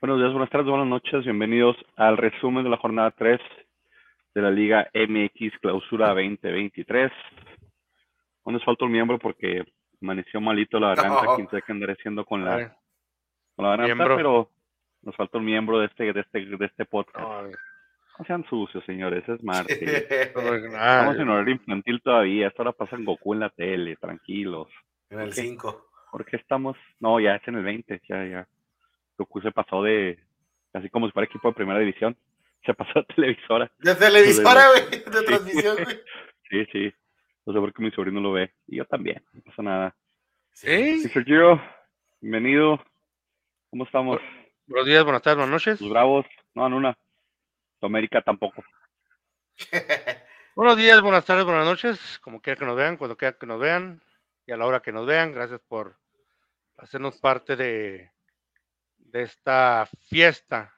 Buenos días, buenas tardes, buenas noches. Bienvenidos al resumen de la jornada 3 de la Liga MX Clausura 2023. ¿Dónde nos falta un miembro porque amaneció malito la garganta, No. quién sabe qué andaré haciendo con la, con la garganta, Miembro. pero nos falta un miembro de este, de este, de este podcast. no, No sean sucios, señores, es martes. no, Estamos en horario infantil todavía, esta hora pasan Goku en la tele, tranquilos. en el Ok. 5. ¿Por qué estamos? No, ya es en el 20, ya, ya. Goku se pasó de, así como si fuera equipo de primera división, se pasó a televisora. De televisora, güey, de transmisión, güey. Sí, sí. No sé por qué mi sobrino lo ve. Y yo también, no pasa nada. ¿Sí? Mr. Giro, bienvenido. ¿Cómo estamos? Buenos días, buenas tardes, buenas noches. Los Bravos, no, en una. Tu América tampoco. Buenos días, buenas tardes, buenas noches. Como quiera que nos vean, cuando quiera que nos vean y a la hora que nos vean. Gracias por hacernos parte de, de esta fiesta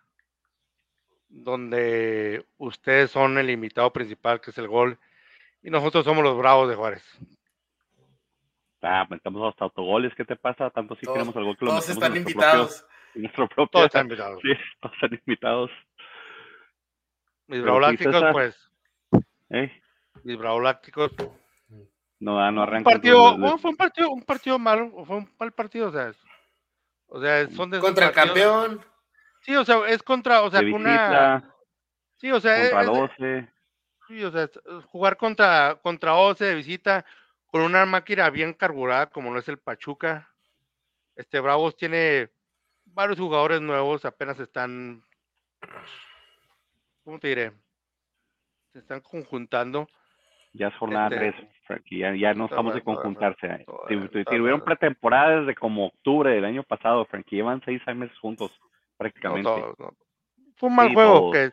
donde ustedes son el invitado principal, que es el gol, y nosotros somos los Bravos de Juárez. Ah, metamos hasta autogoles, ¿qué te pasa? Tanto sí Todos- queremos al gol que lo Todos metemos están invitados. propio- en nuestro propio. Todos están invitados. Sí, todos están invitados. Mis Pero Bravos sí, Lácticos, César. pues, ¿Eh? mis Bravos Lácticos. No, ah, no Un arranca. partido, fue un partido, un partido malo, fue un mal partido, o sea, es- o sea, son de Contra el campeón. Sí, o sea, es contra, o sea, de con una, visita, sí, o sea, contra es- 12. sí, o sea, es- jugar contra, contra 11 de visita con una máquina bien carburada como lo es el Pachuca. Este Bravos tiene varios jugadores nuevos, apenas están, ¿cómo te diré? Se están conjuntando. Ya es jornada Este, 3, Frankie. Ya, ya no estamos de conjuntarse. tuvieron pretemporada desde como octubre del año pasado, Frankie. Llevan seis meses juntos, No, prácticamente. todos, no. Fue un mal Sí, juego. todos. Que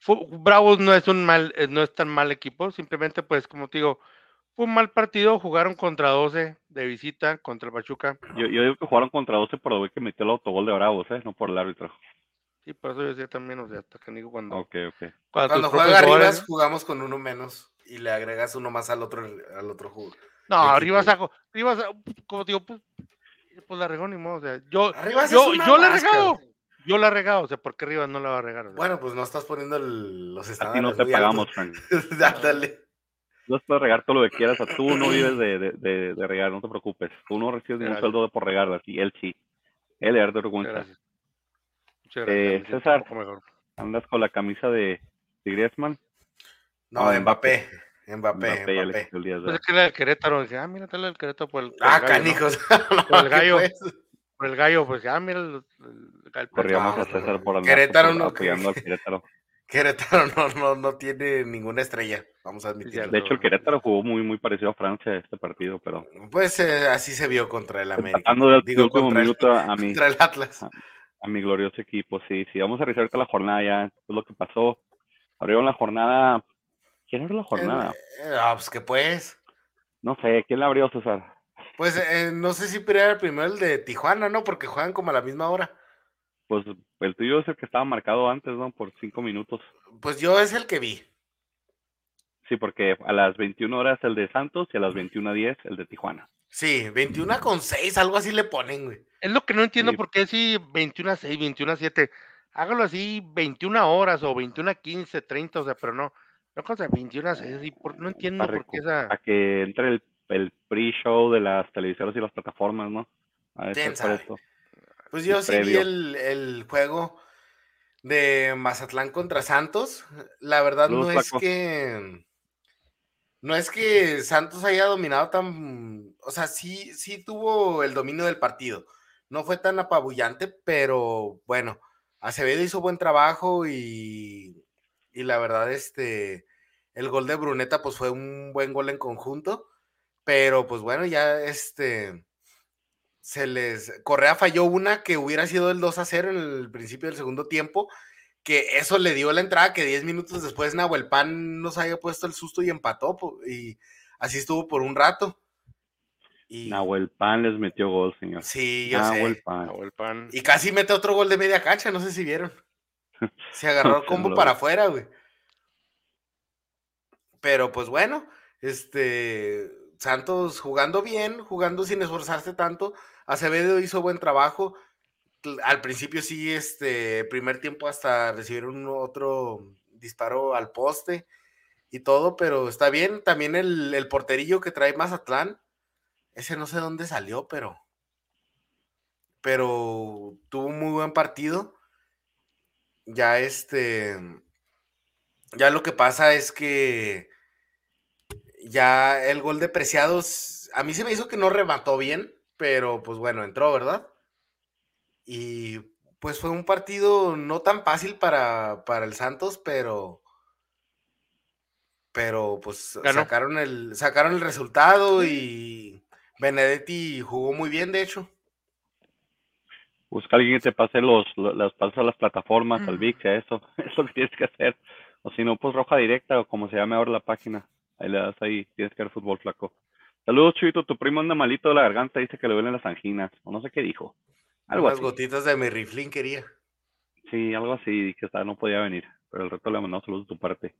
fue- Bravos no es un mal, eh, no es tan mal equipo. Simplemente, pues, como te digo, fue un mal partido. Jugaron contra 12 de visita contra el Pachuca. Yo, yo digo que jugaron contra 12 por el que metió el autogol de Bravos, ¿eh? No por el árbitro. Sí, por eso yo decía también, o sea, hasta que digo cuando, Ok, ok. cuando, Cuando juega propios arriba, jugadores- jugamos con uno menos y le agregas uno más al otro, al otro jugador. No, arriba saco, arriba saco, como te digo, pues, pues la regó ni modo. O sea, yo, yo, yo la he regado. Yo la he regado, o sea, ¿por qué arriba no la va a regar? O sea, Bueno, pues no estás poniendo el- los A ti estándares no te pagamos. Frank. Dale. No puedes regar todo lo que quieras. O sea, tú no vives de, de, de, de regar, no te preocupes. Tú no recibes ningún Gracias. sueldo de por regarlas. Y él sí. Él le muchas gracias. Muchas Eh, César. Andas con la camisa de, de Griezmann. No, Ah, Mbappé. Mbappé, Mbappé, Mbappé. el de- Pues es que era el Querétaro. Dije, ah, mira, tal el Querétaro por el, por Ah, el gallo, ¿no? canijos. Por el ¿Qué gallo. Por el gallo, pues, ah, mira, el, el, el- Corríamos No, a César por andar Querétaro no- apoyando al Querétaro. Querétaro no, no, no tiene ninguna estrella, vamos a admitirlo. De hecho, el Querétaro jugó muy, muy parecido a Francia este partido, pero Pues eh, así se vio contra el América. tratando de, de Digo, último contra el- minuto a, a mi, Contra el Atlas. a mi glorioso equipo. Sí, sí, vamos a revisar la jornada ya. Esto es lo que pasó. Abrieron la jornada. ¿Quién abrió la jornada? Eh, ah, pues que pues. No sé, ¿quién la abrió, César? Pues eh, no sé si era el primero el de Tijuana, ¿no? Porque juegan como a la misma hora. Pues el tuyo es el que estaba marcado antes, ¿no? Por cinco minutos. Pues yo es el que vi. Sí, porque a las 21 horas el de Santos y a las 21.10 el de Tijuana. Sí, 21 con 6, algo así le ponen, güey. Es lo que no entiendo Sí. por qué si 21 a 6, 21 a 7. Hágalo así 21 horas o 21 a 15, 30, o sea, pero no. No cosa 21 a 6, así, por- no entiendo Para, por qué esa. para que entre el, el pre-show de las televisoras y las plataformas, ¿no? A ver, esto. Pues yo sí vi el, el juego de Mazatlán contra Santos. La verdad no es que. No es que Santos haya dominado tan. O sea, sí, sí tuvo el dominio del partido. No fue tan apabullante, pero bueno, Acevedo hizo buen trabajo y, y la verdad, este, el gol de Bruneta, pues fue un buen gol en conjunto. Pero pues bueno, ya este se les. Correa falló una que hubiera sido el 2 a 0 en el principio del segundo tiempo. Que eso le dio la entrada que 10 minutos después Nahuel Pan nos haya puesto el susto y empató. Y así estuvo por un rato. Y Nahuel Pan les metió gol, señor. sí, yo Nahuel sé. Pan. o el pan. Y casi mete otro gol de media cancha, no sé si vieron. Se agarró el combo para afuera, güey. Pero pues bueno, este Santos jugando bien, jugando sin esforzarse tanto. Acevedo hizo buen trabajo. al principio sí, este, primer tiempo hasta recibir un otro disparo al poste y todo, pero está bien. También el, el porterillo que trae Mazatlán, ese no sé dónde salió, pero, pero tuvo un muy buen partido. Ya este, ya lo que pasa es que ya el gol de Preciados, a mí se me hizo que no remató bien, pero pues bueno, entró, ¿verdad? Y pues fue un partido no tan fácil para, para el Santos, pero pero pues sacaron el sacaron el resultado y Benedetti jugó muy bien, de hecho. Busca alguien que te pase los, las pasos a las plataformas, al VIX, eso, es lo que tienes que hacer. O si no, pues roja directa o como se llame ahora la página. Ahí le das ahí, tienes que ver fútbol flaco. Saludos, Chuito, tu primo anda malito de la garganta, dice que le duelen las anginas, o no sé qué dijo. Algo Las gotitas de mi riflín quería. Sí, algo así, que no podía venir, pero el resto le mandamos saludos de tu parte.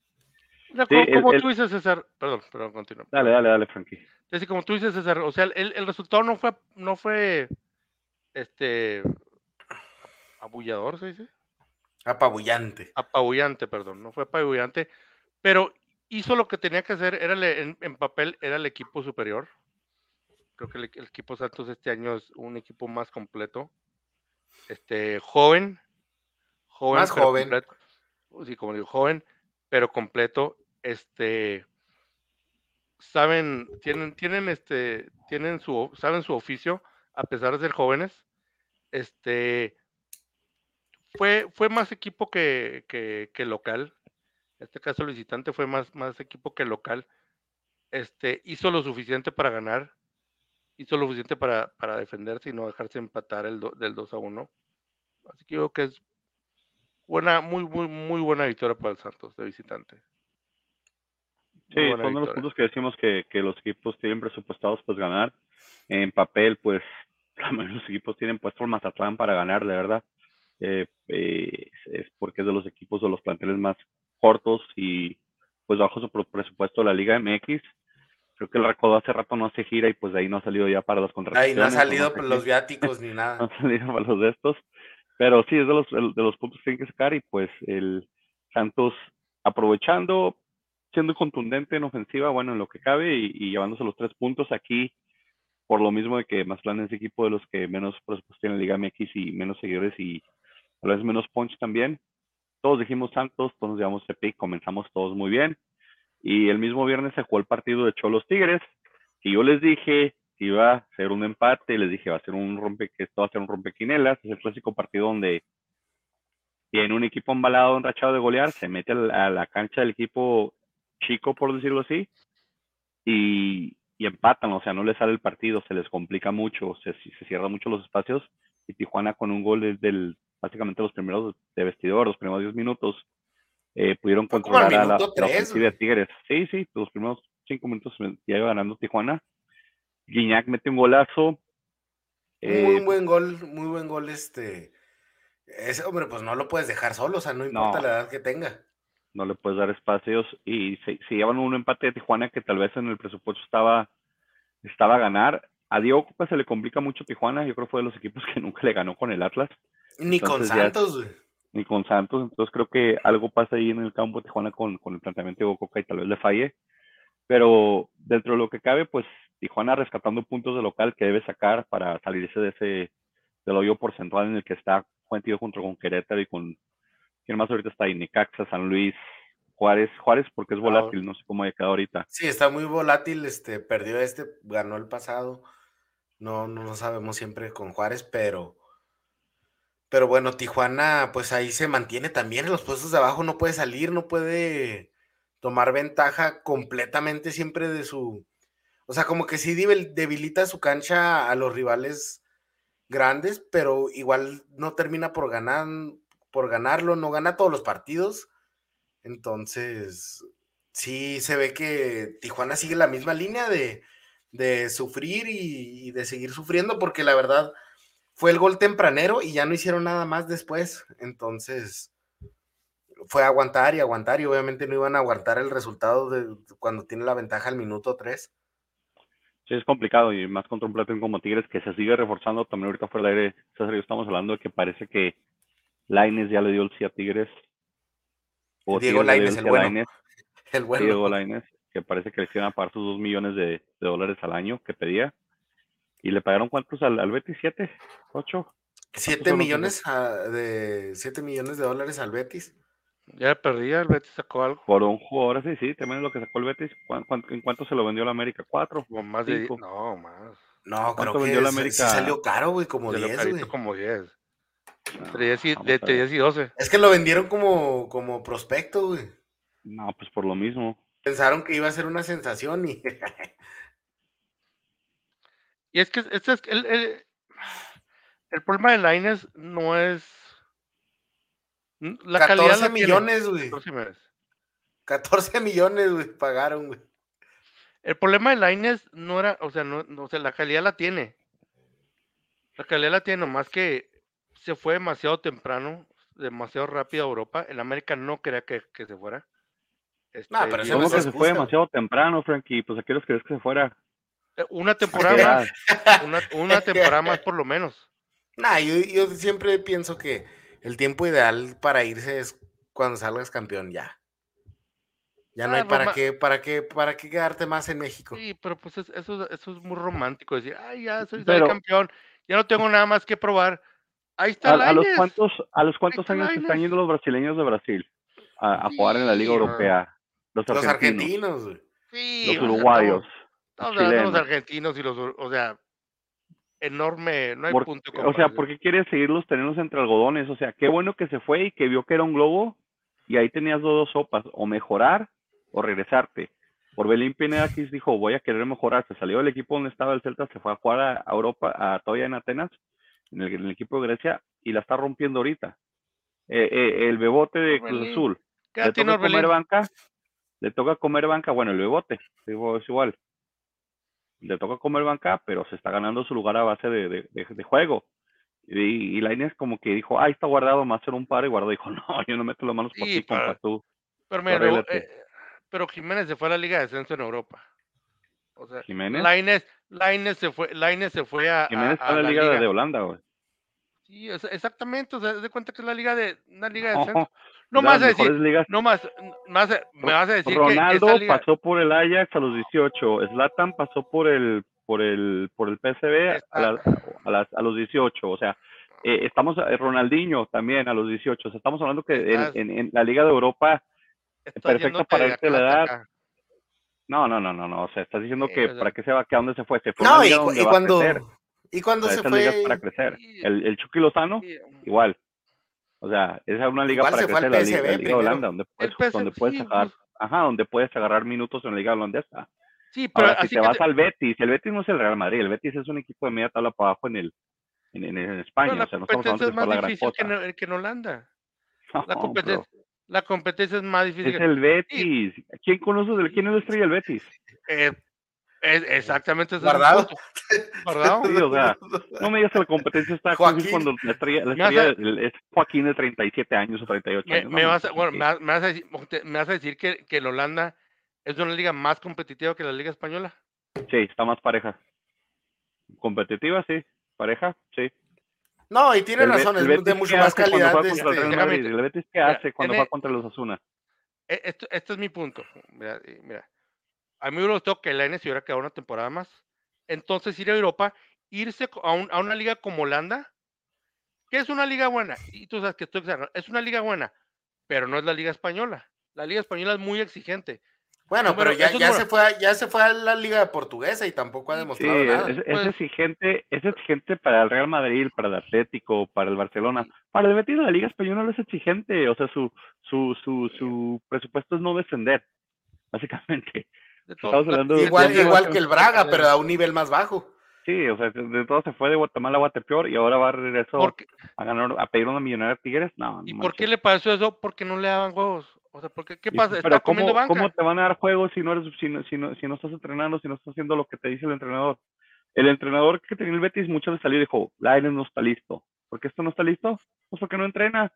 como, tú dices, César, perdón, perdón, continúa. Dale, dale, dale, Frankie. Es como tú dices, César, o sea, el, el resultado no fue, no fue, este, abullador, ¿se dice? Apabullante. Apabullante, perdón, no fue apabullante, pero hizo lo que tenía que hacer, era en, en papel, era el equipo superior. Creo que el, equipo Santos este año es un equipo más completo. Este, joven, joven. Más joven. sí, como digo, joven, pero completo. Este, saben, tienen, tienen este, tienen su, saben su oficio, a pesar de ser jóvenes. Este, fue, fue más equipo que, que, local. En este caso, el visitante fue más, más equipo que local. Este, hizo lo suficiente para ganar, hizo lo suficiente para, para defenderse y no dejarse empatar el del 2 a 1. Así que creo que es buena, muy, muy, muy buena victoria para el Santos de visitante. sí, son los puntos que decimos que, que, los equipos tienen presupuestados pues ganar. En papel, pues, los equipos tienen puesto el Mazatlán para ganar, de verdad. Eh, eh, es porque es de los equipos de los planteles más cortos y pues bajo su presupuesto la Liga MX. Creo que el Recodo hace rato no hace gira y pues de ahí no ha salido ya para las contrataciones. Ahí no ha salido los viáticos ni nada. No ha salido para los de estos. Pero sí, es de los, de los puntos que tienen que sacar y pues el Santos aprovechando, siendo contundente en ofensiva, bueno, en lo que cabe y, y llevándose los tres puntos aquí por lo mismo de que Mazatlán es equipo de los que menos presupuesto tiene en la Liga MX y menos seguidores y a veces menos punch también. Todos dijimos Santos, todos nos llevamos CP comenzamos todos muy bien. Y el mismo viernes se jugó el partido de Cholos Tigres, y yo les dije que iba a ser un empate, les dije va a ser un rompe, que esto va a ser un rompequinelas, es el clásico partido donde tiene un equipo embalado, enrachado de golear, se mete a la, cancha del equipo chico, por decirlo así, y, y, empatan, o sea, no les sale el partido, se les complica mucho, se, se cierran mucho los espacios, y Tijuana con un gol desde el básicamente los primeros de vestidor, los primeros 10 minutos, eh, pudieron controlar a la, ofensiva de Tigres. Sí, sí, los primeros 5 minutos ya iba ganando Tijuana. Guiñac mete un golazo. muy eh, buen gol, muy buen gol este. Ese hombre, pues no lo puedes dejar solo, o sea, no importa la edad que tenga. No le puedes dar espacios y se, llevan un empate de Tijuana que tal vez en el presupuesto estaba, estaba a ganar. A Diego pues, se le complica mucho Tijuana, yo creo que fue de los equipos que nunca le ganó con el Atlas. Ni con Santos, Ni con Santos, entonces creo que algo pasa ahí en el campo de Tijuana con, con el planteamiento de Bococa y tal vez le falle. Pero dentro de lo que cabe, pues Tijuana rescatando puntos de local que debe sacar para salirse de ese del hoyo porcentual en el que está Juantillo junto con Querétaro y con quién más ahorita está ahí, Necaxa, San Luis, Juárez, Juárez porque es volátil, no sé cómo haya quedado ahorita. Sí, está muy volátil, este, perdió este, ganó el pasado. No, no lo sabemos siempre con Juárez, pero pero bueno, Tijuana, pues ahí se mantiene también en los puestos de abajo, no puede salir, no puede tomar ventaja completamente siempre de su. O sea, como que sí debilita su cancha a los rivales grandes, pero igual no termina por ganar, por ganarlo, no gana todos los partidos. Entonces, sí se ve que Tijuana sigue la misma línea de, de sufrir y, de seguir sufriendo, porque la verdad fue el gol tempranero y ya no hicieron nada más después. Entonces, fue aguantar y aguantar y obviamente no iban a aguantar el resultado cuando tiene la ventaja al minuto 3. Sí, es complicado y más contra un platón como Tigres que se sigue reforzando. También ahorita fuera del aire, César yo estamos hablando de que parece que Laines ya le dio el sí a Tigres. Diego sí el bueno. Lainez, El bueno. Diego Lainez, que parece que le iban a pagar sus dos millones de, de dólares al año que pedía. ¿Y le pagaron cuántos al, al Betis? ¿Siete? ¿Ocho? Siete millones a- de siete millones de dólares al Betis. Ya perdía, el Betis sacó algo. Por un jugador así, sí, también es lo que sacó el Betis. ¿Cuán- cuán- ¿En cuánto se lo vendió la América? ¿Cuatro? Como más de. No, más. No, ¿Cuánto creo que vendió la sí- sí América? salió caro, güey, como De lo 10, carito güey. como 10. No, Entre 10 y, de a entre ver. 10 y 12. Es que lo vendieron como, como prospecto, güey. No, pues por lo mismo. Pensaron que iba a ser una sensación y Y es que este es el, el, el problema de Laines no es. La calidad 14 la tiene. millones, güey. 14 millones. 14 millones, güey, pagaron, güey. El problema de Laines no era, o sea, no, no, o sea, la calidad la tiene. La calidad la tiene, nomás que se fue demasiado temprano, demasiado rápido a Europa. El América no quería que, que se fuera. Este, pero ese no ¿Cómo que se fue demasiado temprano, Frankie? Pues a qué hores crees que se fuera. eh, una temporada más, una, una temporada más por lo menos. Nah, yo, yo siempre pienso que el tiempo ideal para irse es cuando salgas campeón, ya. Ya no Ah, hay para Roma- qué, para qué, para qué quedarte más en México. Sí, pero pues es- eso, eso es muy romántico, decir, ay, ya soy, soy Pero- campeón, ya no tengo nada más que probar. Ahí está ¿A, a los Lainez. cuántos, a los cuántos años se están Lainez. yendo los brasileños de Brasil a, a jugar en la Liga Europea? Los Los argentinos, argentinos. Sí, los o sea, uruguayos. estamos- los estamos hablando de los chilenos. argentinos y los, o sea, enorme, no hay Por- punto de o sea. ¿por qué quieres seguirlos teniendo entre algodones? O sea, qué bueno que se fue y que vio que era un globo y ahí tenías dos, dos sopas, o mejorar o regresarte. Por Belín Pineda dijo, voy a querer mejorar. Se salió del equipo donde estaba el Celta, se fue a jugar a a Europa, a todavía en Atenas, en el, en el equipo de Grecia, y la está rompiendo ahorita. Eh, eh, el bebote de Cruz. Azul, ¿Qué le tiene toca comer banca, le toca comer banca, bueno, el bebote, digo, es igual. Le toca comer banca, pero se está ganando su lugar a base de, de- de- de juego. Y, y Lainez como que dijo, ah, está guardado, más hacer un par, y guardó dijo, no, yo no meto las manos por ti, compa, para- tú. Pero, mira, eh, pero Jiménez se fue a la Liga de Descenso en Europa. O sea, Jiménez. Lainez, Lainez se fue, Lainez se fue a, Jiménez a- está en la liga, de Holanda, güey. Sí, es- exactamente, o sea, de cuenta que es la liga de una liga de No, descenso. No, vas a decir, ligas. no más, más me vas a decir Ronaldo que esa liga, pasó por el Ajax a los 18, Zlatan pasó por el por el por el PSV a, la- a las- a los 18, o sea, eh, estamos eh, Ronaldinho también a los 18, o sea, estamos hablando que en, Estás- en- en la Liga de Europa, estás perfecto yéndote para irte la edad. acá. No, no, no, no, no, o sea, estás diciendo que o sea- para qué se va, que a dónde se fue, se fue a No, y, cu- y cuando, y cuando o sea, se fue, para crecer. El, el Chucky Lozano Sí, igual. O sea, esa es una liga Igual para crecer, la liga, la liga. Holanda, donde puedes, El PSV, donde puedes sí, agarrar, pues. ajá, donde puedes agarrar minutos en la liga holandesa. Sí, pero Ahora, si así te que vas te- al Betis, el Betis no es el Real Madrid, el Betis es un equipo de media tabla para abajo en el en, en- en España, pero la o sea, no estamos competencia es hablando de más la gran difícil que en, que en Holanda. La No, competencia, bro, la competencia es más difícil. es el Betis. ¿Quién conoce del quién es la estrella del Betis? eh, es- exactamente Guardado. Guardado. Sí, o sea, no me digas que la competencia está Joaquín. cuando la estrella, la estrella el- es Joaquín de 37 años o 38 Me, años. me no, vas a, pues, bueno, me, vas- me vas a decir, te- me vas a decir que, que el Holanda es una liga más competitiva que la liga española. Sí, está más pareja. Competitiva, sí. Pareja, sí. No, y tiene El razón, el es Betis, de mucho ¿qué más hace cuando calidad. juega de contra el este- Déjame ¿El Betis qué mira, hace cuando tiene- juega contra los Asuna? E- Esto, este es mi punto. Mira, mira, a mí me gustó que la N se hubiera quedado una temporada más. Entonces ir a Europa, irse a, un- a una liga como Holanda, que es una liga buena, y tú sabes que estoy exagerando, es una liga buena, pero no es la liga española. La liga española es muy exigente. Bueno, pero ya, ya, se fue a, ya se fue a la liga portuguesa y tampoco ha Sí, Sí, demostrado es, nada. es- es Pues- exigente, es exigente para el Real Madrid, para el Atlético, para el Barcelona. Para el Betis la Liga Española no es exigente, o sea, su su su su presupuesto es no descender, básicamente. De Estamos la- hablando de- Igual, de- igual que el Braga, pero a un nivel más bajo. Sí, o sea, de, de todo se fue de Guatemala a Guatepeor y ahora va a regreso ¿Por qué- a ganar a pedir una millonaria a Tigres. No, ¿Y no por qué le pasó eso? Porque no le daban juegos. O sea, porque, ¿qué Y- pasa? Está ¿cómo, comiendo banca. ¿cómo te van a dar juegos si no eres, si no, si no, si no estás entrenando, si no estás haciendo lo que te dice el entrenador? El entrenador que tenía el Betis muchas veces salió y dijo, Lainez no está listo. ¿Por qué esto no está listo? Pues porque no entrena.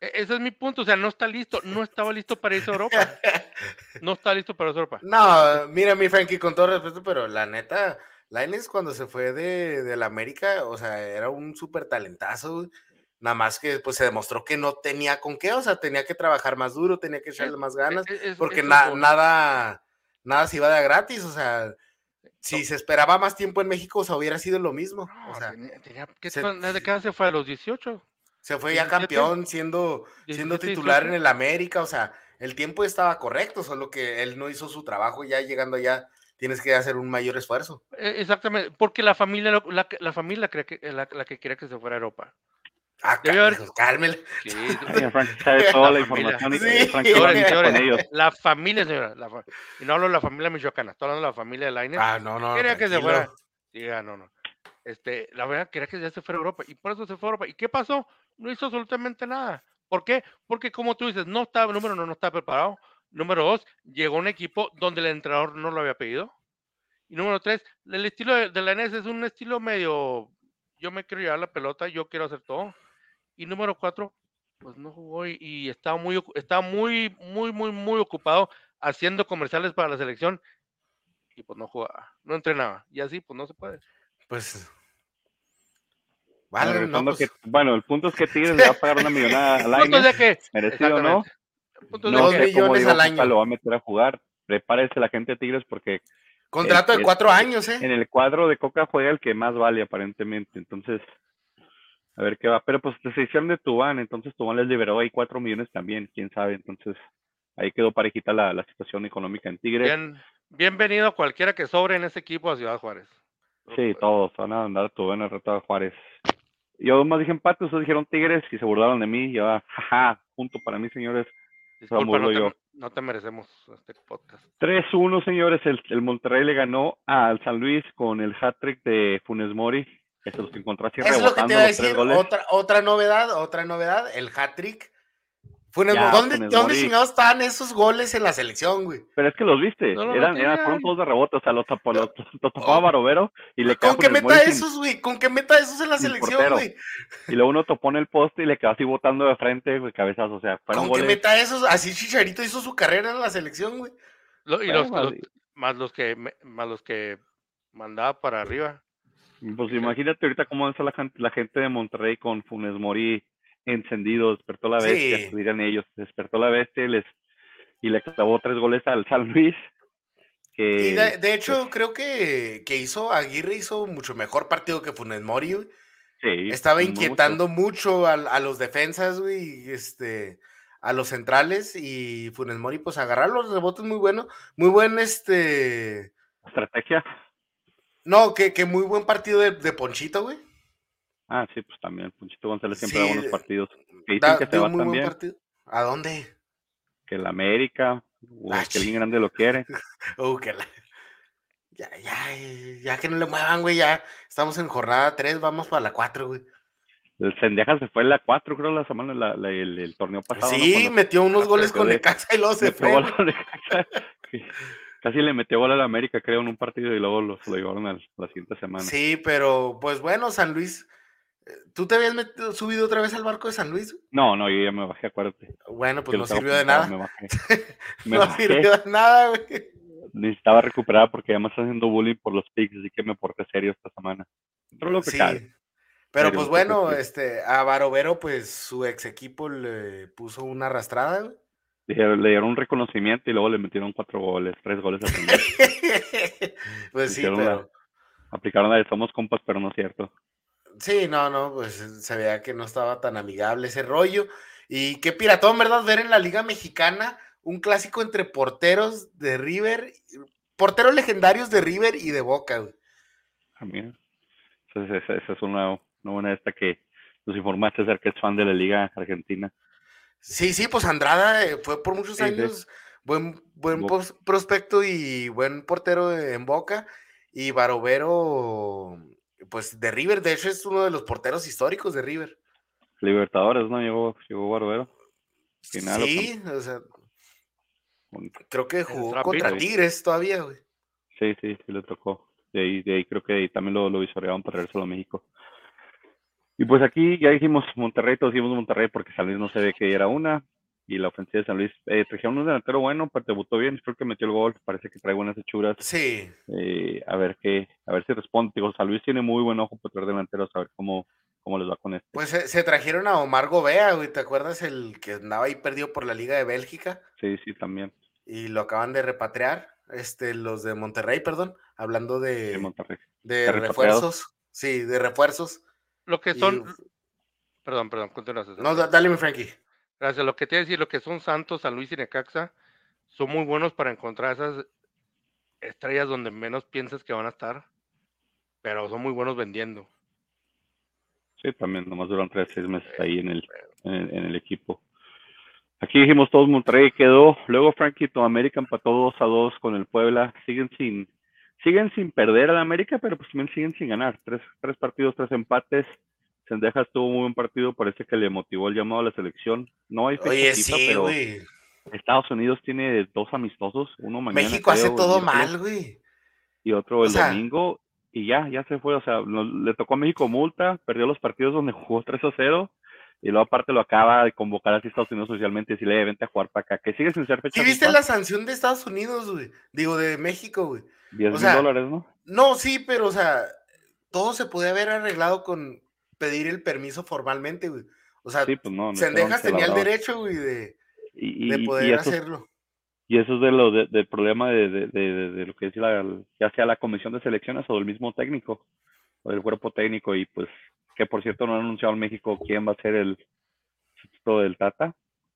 E- Ese es mi punto, o sea, no está listo, no estaba listo para irse a Europa. No está listo para irse a Europa. No, mira, mi Frankie, con todo respeto, pero la neta, Lainez cuando se fue de, de la América, o sea, era un súper talentazo. Nada más que pues se demostró que no tenía con qué, o sea, tenía que trabajar más duro, tenía que echarle más ganas, Es- es- porque es na- nada, nada se iba de a gratis, o sea, si se esperaba más tiempo en México, o sea, hubiera sido lo mismo, No, o sea, tenía- tenía- ¿qué se- tal- ¿De qué edad se fue? ¿A los 18? Se fue ya 17, campeón siendo, siendo 17, titular 18. en el América, o sea, el tiempo estaba correcto, solo que él no hizo su trabajo, ya llegando allá tienes que hacer un mayor esfuerzo. Eh, Exactamente, porque la familia, lo- la, que- la familia cree que, la, la que quería que se fuera a Europa. Ah, haber- cálmele. Sí, Ay, Frank sabe toda la familia. información y Sí. Frank Señores, platica señores, con ellos. la familia, señora. la fa- y no hablo de la familia michoacana, estoy hablando de la familia de Lainez. Ah, no, no. quería que se fuera. Sí, ah, no, no. Este, la verdad, quería que ya se fuera a Europa. Y por eso se fue a Europa. ¿Y qué pasó? No hizo absolutamente nada. ¿Por qué? Porque como tú dices, no estaba, número uno, no estaba preparado. Número dos, llegó un equipo donde el entrenador no lo había pedido. Y número tres, el estilo de, de la NES es un estilo medio, yo me quiero llevar la pelota, yo quiero hacer todo. Y número cuatro, pues no jugó y, y estaba muy, estaba muy, muy, muy, muy ocupado haciendo comerciales para la selección. Y pues no jugaba, no entrenaba. Y así, pues no se puede. Pues. No, pues, que- bueno, el punto es que Tigres le va a pagar una millonada al Punto año, de que, merecido o no. Punto de No Dos sé cómo millones al año. lo va a meter a jugar. Prepárese la gente de Tigres porque contrato el- de cuatro años, ¿eh? en el cuadro de Coca juega el que más vale aparentemente. Entonces, a ver qué va. Pero pues se hicieron de Tubán, entonces Tubán les liberó ahí cuatro millones también, quién sabe. Entonces, ahí quedó parejita la, la situación económica en Tigres. Bien, bienvenido cualquiera que sobre en ese equipo a Ciudad Juárez. Sí, todos van a andar Tubán el reto de Juárez. Yo más dije empate, ustedes dijeron Tigres y se burlaron de mí. Y yo, jaja, punto para mí, señores. Disculpa, no te, yo. no te merecemos este podcast. 3-1, señores. El, el Monterrey le ganó al San Luis con el hat-trick de Funes Mori. Que se los Eso es lo que te iba a decir. goles. Otra, otra novedad, otra novedad, el hat-trick. Funes Ya, Mori. ¿Dónde, Funes ¿dónde Mori. chingados estaban esos goles en la selección, güey? Pero es que los viste, No eran, eran, fueron todos de rebote, o sea, los tapó, los, los tapaba Barovero y le quedó Con que Funes meta Mori sin- esos, güey. Con que meta esos en la selección, portero. güey. y luego uno topó en el poste y le quedó así botando de frente, güey, cabezazo, o sea, fueron Con que goles. meta esos. Así Chicharito hizo su carrera en la selección, güey. Lo- y los, más los que más los que mandaba para arriba. Pues imagínate ahorita cómo está la gente, la gente de Monterrey con Funes Mori encendido, despertó la bestia, Sí. dirían ellos, despertó la bestia y les y le clavó tres goles al San Luis. Que, Y de, de hecho, pues, creo que, que hizo, Aguirre hizo mucho mejor partido que Funes Mori, sí, Estaba muy mucho. inquietando mucho, a, a los defensas, güey, este, a los centrales y Funes Mori, pues agarrar los rebotes muy bueno, muy buen, este, estrategia. no, que, que muy buen partido de, de Ponchito, güey. Ah, sí, pues también. Ponchito González siempre Sí, da buenos partidos. Que dicen Da- que se dio va un muy buen también, partido. ¿A dónde? que el América, o Ah, que alguien grande lo quiere. Uh, que la- Ya, ya, ya que no le muevan, güey, ya estamos en jornada 3, vamos para la 4, güey. El Sendeja se fue en la 4, creo, la semana, la, la- el, el torneo pasado. ¿no? Sí, metió unos goles con Necaxa y luego se fue. Casi le metió gol al América, creo, en un partido y luego lo, lo llevaron al- la siguiente semana. Sí, pero pues bueno, San Luis. ¿Tú te habías metido- subido otra vez al barco de San Luis? No, no, yo ya me bajé, acuérdate. Bueno, pues no sirvió de nada. Me bajé. Me No bajé. sirvió de nada, güey. Necesitaba recuperar porque me está haciendo bullying por los picks, así que me porté serio esta semana. Pero lo que Sí. cabe. Pero pues pues, bueno, este- a Barovero, pues su ex equipo le puso una arrastrada, güey. Le dieron- le dieron un reconocimiento y luego le metieron cuatro goles, tres goles al final. pues sí, la- pero. Aplicaron la de somos compas, pero no es cierto. Sí, no, no, pues se veía que no estaba tan amigable ese rollo. Y qué piratón, ¿verdad? Ver en la Liga Mexicana un clásico entre porteros de River, porteros legendarios de River y de Boca, güey. También. Entonces, esa, esa es una, una buena esta que nos informaste acerca que es fan de la Liga Argentina. Sí, sí, pues Andrada eh, fue por muchos Sí, sí. años buen, buen prospecto y buen portero en Boca. Y Barovero, pues de River, de hecho es uno de los porteros históricos de River. Libertadores, ¿no? Llegó, llegó Barbero. Final, sí, o sea, creo que jugó Trapito. contra Tigres todavía, güey. Sí, sí, sí le tocó. De ahí, de ahí creo que de ahí también lo, lo visoreaban para traérselo a México. Y pues aquí ya dijimos Monterrey, todos dijimos Monterrey porque San Luis no se ve que era una. Y la ofensiva de San Luis, eh, trajeron un delantero bueno, pero debutó bien, creo que metió el gol, parece que trae buenas hechuras. Sí. Eh, a ver qué, a ver si responde. Digo, San Luis tiene muy buen ojo para traer delanteros, a ver cómo, cómo les va con este. Pues se, se trajeron a Omar Gobea, güey, ¿te acuerdas el que andaba ahí perdido por la Liga de Bélgica? Sí, sí, también. Y lo acaban de repatriar, este, los de Monterrey, perdón, hablando de, de Monterrey. de refuerzos. Sí, de refuerzos. Lo que Y- son. Perdón, perdón, continúa. No, da- dale, mi Frankie. Gracias. Lo que te iba a decir, lo que son Santos, San Luis y Necaxa, son muy buenos para encontrar esas estrellas donde menos piensas que van a estar, pero son muy buenos vendiendo. Sí, también, nomás duran tres, seis meses ahí en el, en el, en el equipo. Aquí dijimos todos Monterrey quedó. Luego Frankie to América empató 2 a 2 con el Puebla. Siguen sin, siguen sin perder al América, pero pues también siguen sin ganar. Tres, tres partidos, tres empates. Sendejas tuvo muy buen partido, parece que le motivó el llamado a la selección. No hay Oye, sí, pero güey. Estados Unidos tiene dos amistosos, uno mañana México hace todo mal, güey. y otro O el sea- domingo y ya, ya se fue, o sea, no- le tocó a México multa, perdió los partidos donde jugó 3 a 0 y luego aparte lo acaba de convocar así Estados Unidos socialmente y decirle, "Eh, vente a jugar para acá, que sigue sin ser fecha ¿Sí viste la sanción de Estados Unidos, güey? Digo, de México, güey. 10 o mil sea, dólares, ¿no? No, sí, pero, o sea, todo se podía haber arreglado con pedir el permiso formalmente, güey. O sea, Sí, pues no. no Sendejas tenía el derecho, güey, de, y, de y poder eso, hacerlo. y eso es de lo de- del problema de, de, lo que dice la, ya sea la comisión de selecciones o del mismo técnico o del cuerpo técnico y pues que por cierto no ha anunciado en México quién va a ser el sustituto del Tata.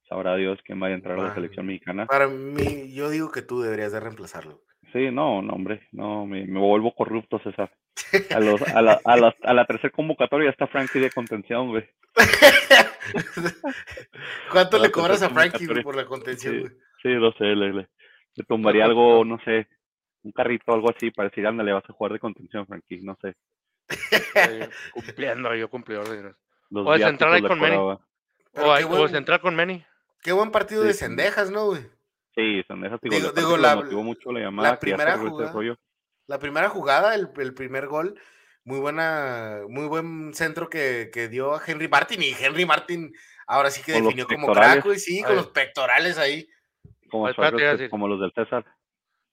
Sabrá Dios quién va a entrar a la selección mexicana. Para mí, yo digo que tú deberías de reemplazarlo. Sí, no, no, hombre, no, me, me vuelvo corrupto, César. A, los, a, la, a, la, a la tercera convocatoria ya está Frankie de contención, güey. ¿Cuánto le cobras a Frankie güey, por la contención, Sí. güey? Sí, no sé, le, le, le tumbaría algo, no sé, un carrito, algo así, para decir, ándale, vas a jugar de contención, Frankie, no sé. Cumpliendo, yo cumplí órdenes. Viáticos entrar ahí con Manny. O, qué hay- buen- o con Manny. Qué buen partido Sí, de sí. Sendejas, ¿no, güey? Sí, Sendejas, digo, la- motivó mucho la llamada, se primera jugada. rollo. La primera jugada, el, el primer gol, muy buena, muy buen centro que, que dio a Henry Martin. Y Henry Martin ahora sí que Con definió como crack, güey, sí, con Ay. los pectorales ahí. Como, Ay, espérate, los del César.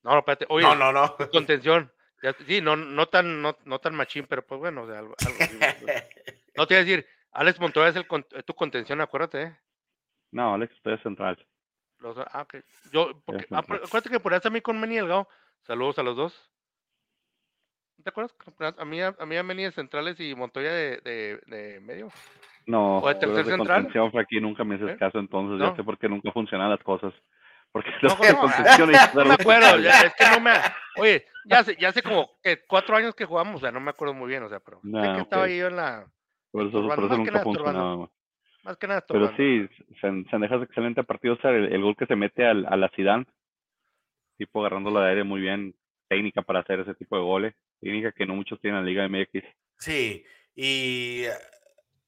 No, no, espérate. Oye, no, no, no. contención. Ya- sí, no, no tan, no, no tan machín, pero pues bueno, o sea, algo, algo así. No te iba a decir, Alex Montoya es el, con- tu contención, acuérdate, ¿eh? No, Alex, usted es central. Los- ah, ok. Yo, porque, ah, acuérdate que ponías a mí con Meni Delgado. Saludos a los dos. ¿Te acuerdas? A mí, a, mí a Meni de centrales y Montoya de, de, de medio. No, ¿O de tercer de central? Frankie, nunca me haces ¿Eh? caso, entonces ya No. sé por qué nunca funcionan las cosas. Porque No, No estás me acuerdo, ya, es que no me. Oye, ya hace, ya hace como que cuatro años que jugamos, o sea, no me acuerdo muy bien, o sea, pero sé Nah, que estaba yo en la. Por eso, por eso nunca funcionaba. Más que nada Pero sí, se, se deja excelente partido. O sea, el, el gol que se mete al, a la Zidane, tipo agarrando la de aire muy bien, técnica para hacer ese tipo de goles. Técnica que no muchos tienen en la Liga MX. Sí, y eh,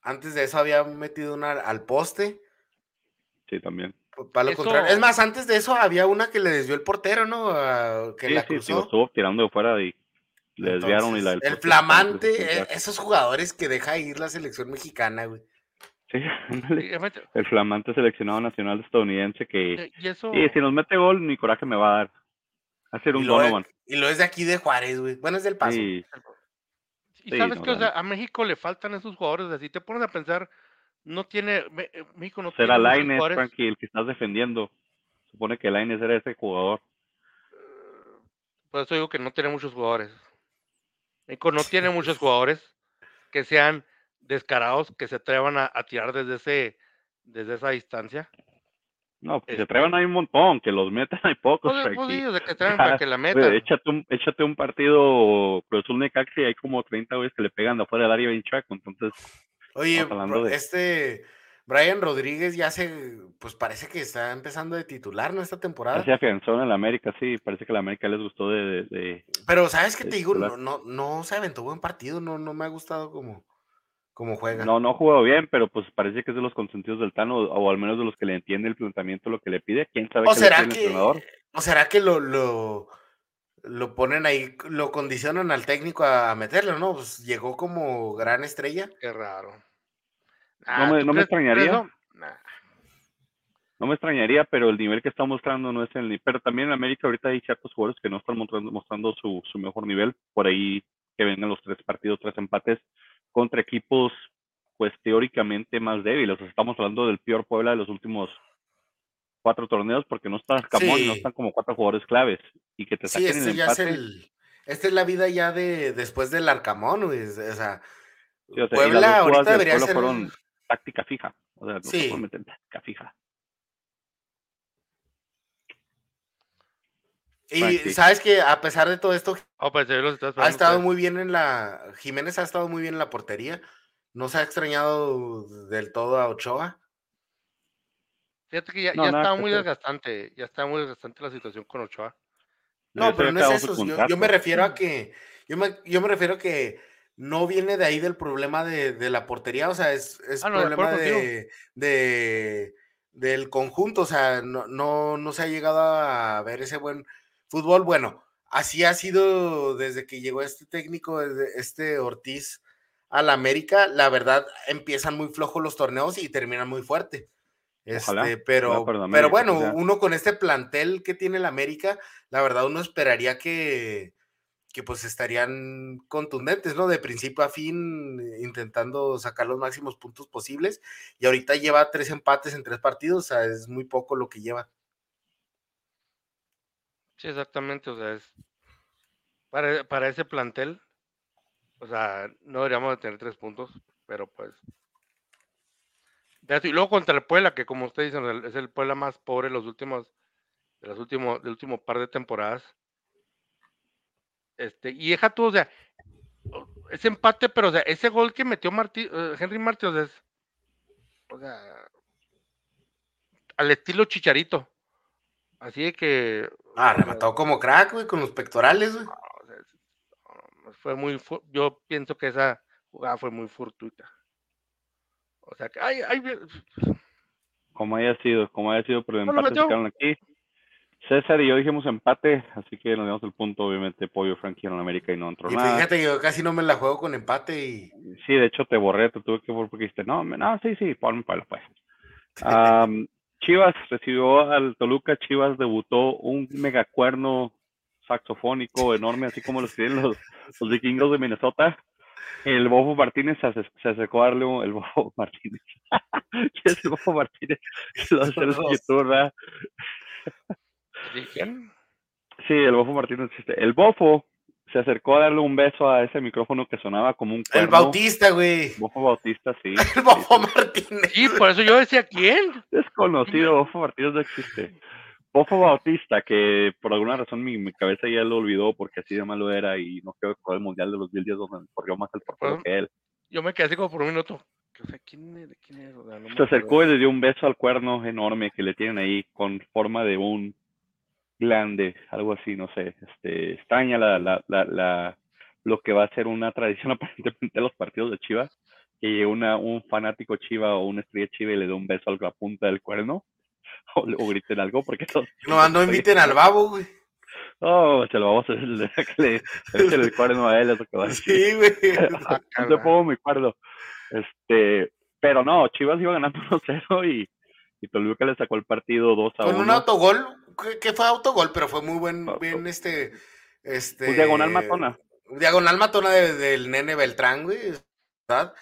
antes de eso había metido una al poste. Sí, también. Para lo Eso- contrario. Es más, antes de eso había una que le desvió el portero, ¿no? Ah, que sí, la sí, sí, lo estuvo tirando de fuera y le desviaron y la Entonces, del El flamante, eh, esos jugadores que deja ir la selección mexicana, güey. Sí, el flamante seleccionado nacional estadounidense que Y eso. sí, si nos mete gol, ni coraje me va a dar. Hacer un Donovan. Y lo es de aquí de Juárez, güey. Bueno, es del paso. Sí, Y Sí, sabes no, que, o sea, a México le faltan esos jugadores. Así te pones a pensar, no tiene. Eh, México no será tiene muchos Laines. Frankie, el que estás defendiendo. Supone que Laines era ese jugador. Por eso digo que no tiene muchos jugadores. México no tiene muchos jugadores que sean descarados, que se atrevan a, a tirar desde ese desde esa distancia. No, que se Este- atrevan hay un montón, que los metan hay pocos, Pues, pues sea, que traen para que la metan. échate, un, échate un partido Cruz Azul Necaxa y hay como 30 güeyes que le pegan de afuera del área bien chaco, entonces Oye, de- este Brian Rodríguez ya se, pues parece que está empezando de titular, ¿no? Esta temporada. se afianzó en el América, sí, parece que el América les gustó de, de- de- Pero, ¿sabes qué de te digo? No, no, no se aventó buen partido, no, no me ha gustado como, como juega. No, no ha jugado bien, pero pues parece que es de los consentidos del Tano, o al menos de los que le entiende el planteamiento, lo que le pide. ¿Quién sabe ¿O qué le será pide el que, entrenador? o será que lo, lo, lo ponen ahí, lo condicionan al técnico a, a meterlo, ¿no? Pues llegó como gran estrella. Qué raro. Ah, no me, ¿tú no me extrañaría. Nah. No me extrañaría, pero el nivel que está mostrando no es el nivel. Pero también en América ahorita hay ciertos jugadores que no están mostrando, mostrando su, su mejor nivel. Por ahí que vengan los tres partidos, tres empates contra equipos, pues teóricamente más débiles. O sea, estamos hablando del peor Puebla de los últimos cuatro torneos porque no está Camón y no Sí. están como cuatro jugadores claves. Y que te Sí, saquen este el ya es empate. el. Esta es la vida ya de después del Arcamón. O sea, Sí, o sea, Puebla ahorita debería Puebla ser. fueron táctica fija. O sea, no se Sí. en táctica fija. Y sabes que a pesar de todo esto, Oh, pues, ha estado muy bien en la. Jiménez ha estado muy bien en la portería. No se ha extrañado del todo a Ochoa. Fíjate que ya, No, ya nada que muy desgastante. Ya estaba muy desgastante la situación con Ochoa. No, pero no es eso. Yo, yo me refiero a que. Yo me, yo me refiero a que no viene de ahí del problema de, de la portería. O sea, es, es Ah, no, problema de, de- del conjunto. O sea, no, no, no se ha llegado a ver ese buen fútbol. Bueno, así ha sido desde que llegó este técnico, desde este Ortiz a la América. La verdad, empiezan muy flojos los torneos y terminan muy fuerte. Ojalá, Este, pero, ojalá pero bueno, pues ya. uno con este plantel que tiene la América, la verdad uno esperaría que, que pues estarían contundentes, ¿no? De principio a fin, eh, intentando sacar los máximos puntos posibles. Y ahorita lleva tres empates en tres partidos, o sea, es muy poco lo que lleva. Sí, exactamente. O sea, es para, para ese plantel, o sea, no deberíamos de tener tres puntos, pero pues. Y luego contra el Puebla, que como usted dice, es el Puebla más pobre los últimos, de los últimos, del último par de temporadas. Este, y deja tú, o sea, ese empate, pero o sea, ese gol que metió Martí, eh, Henry Martí, o sea, es, o sea, al estilo Chicharito. Así de que. Ah, o sea, remató como crack, güey, con los pectorales, güey. fue muy fu- yo pienso que esa jugada fue muy fortuita. O sea que ay, ay, como haya sido, como haya sido, pero el empate se quedaron aquí. César y yo dijimos empate, así que nos dimos el punto, obviamente, Pollo Frankie en América y no entró Y nada. fíjate que yo casi no me la juego con empate y. Sí, de hecho te borré, te tuve que borrar porque dijiste, no, me- no, sí, sí, ponme para pues. Am, Chivas recibió al Toluca, Chivas debutó un megacuerno saxofónico enorme, así como los tienen los, los vikingos de Minnesota. El Bofo Martínez se, se acercó a darle un, el Bofo Martínez. ¿Quién es el Bofo Martínez? ¿quién? Sí, el Bofo Martínez existe. El Bofo se acercó a darle un beso a ese micrófono que sonaba como un El cuerno. Bautista, güey. Bofo Bautista, sí. El Bofo sí. Martínez. Sí, por eso yo decía quién. Desconocido, Bofo Martínez no existe. Bofo Bautista, que por alguna razón mi, mi cabeza ya lo olvidó porque así de malo era y no quedó con el Mundial de 2010 donde corrió más el portero Bueno, que él. Yo me quedé así como por un minuto. O sea, ¿quién era? ¿Quién era? O sea, no me Se acercó y le dio un beso al cuerno enorme que le tienen ahí con forma de un glande, algo así, no sé. Este, extraña la, la, la, la, lo que va a ser una tradición aparentemente de los partidos de Chivas, que una, un fanático Chiva o una estrella Chiva y le dé un beso a la punta del cuerno o, o griten algo porque todos No, no inviten al babo, güey. Oh, se lo vamos a hacer, le, le, le el cuerno a él, es lo que va a decir. Sí, güey. Ah, caray. pongo mi cuerno. Este, pero no, Chivas iba ganando 1-0 y, y Toluca le sacó el partido 2 a Con 1. un autogol, que, que fue autogol, pero fue muy buen, Auto- bien este, este. Pues diagonal matona. Diagonal matona de- del nene Beltrán, güey, ¿verdad?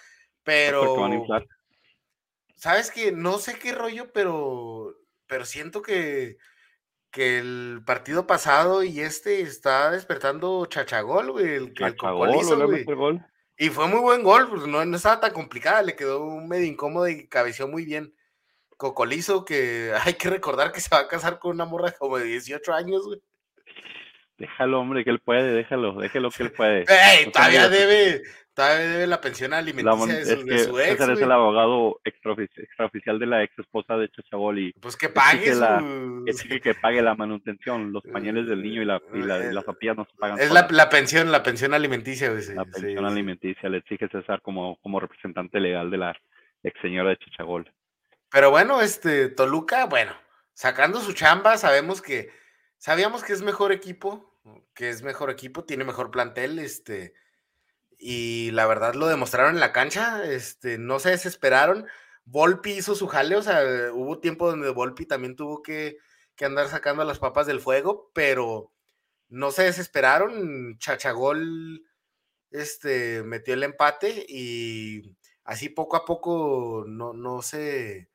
Pero, Porque van a inflar. ¿sabes qué? No sé qué rollo, pero, pero siento que, que el partido pasado y este está despertando chachagol, güey, el, güey. mete el gol. Y fue muy buen gol, pues no, no estaba tan complicada, le quedó un medio incómodo y cabeció muy bien. Cocolizo, que hay que recordar que se va a casar con una morra como de 18 años, güey. Déjalo, hombre, que él puede, déjalo, déjalo que él puede. ¡Ey! No Todavía debe, todavía debe la pensión La alimenticia de es su, de que su ex, César es el abogado extraofici- extraoficial de la ex esposa de Chachabol y Pues que pague la- su... que exige que pague la manutención. Los pañales del niño y, la, y, la- y las papillas no se pagan. Es la, la pensión, la pensión alimenticia, güey. la pensión sí. alimenticia le exige César como, como representante legal de la ex señora de Chachagol. Pero bueno, este, Toluca, bueno, sacando su chamba, sabemos que, sabíamos que es mejor equipo, que es mejor equipo, tiene mejor plantel, este, y la verdad lo demostraron en la cancha, este, no se desesperaron. Volpi hizo su jale, o sea, hubo tiempo donde Volpi también tuvo que, que andar sacando las papas del fuego, pero no se desesperaron. Chachagol este, metió el empate y así poco a poco no, no se...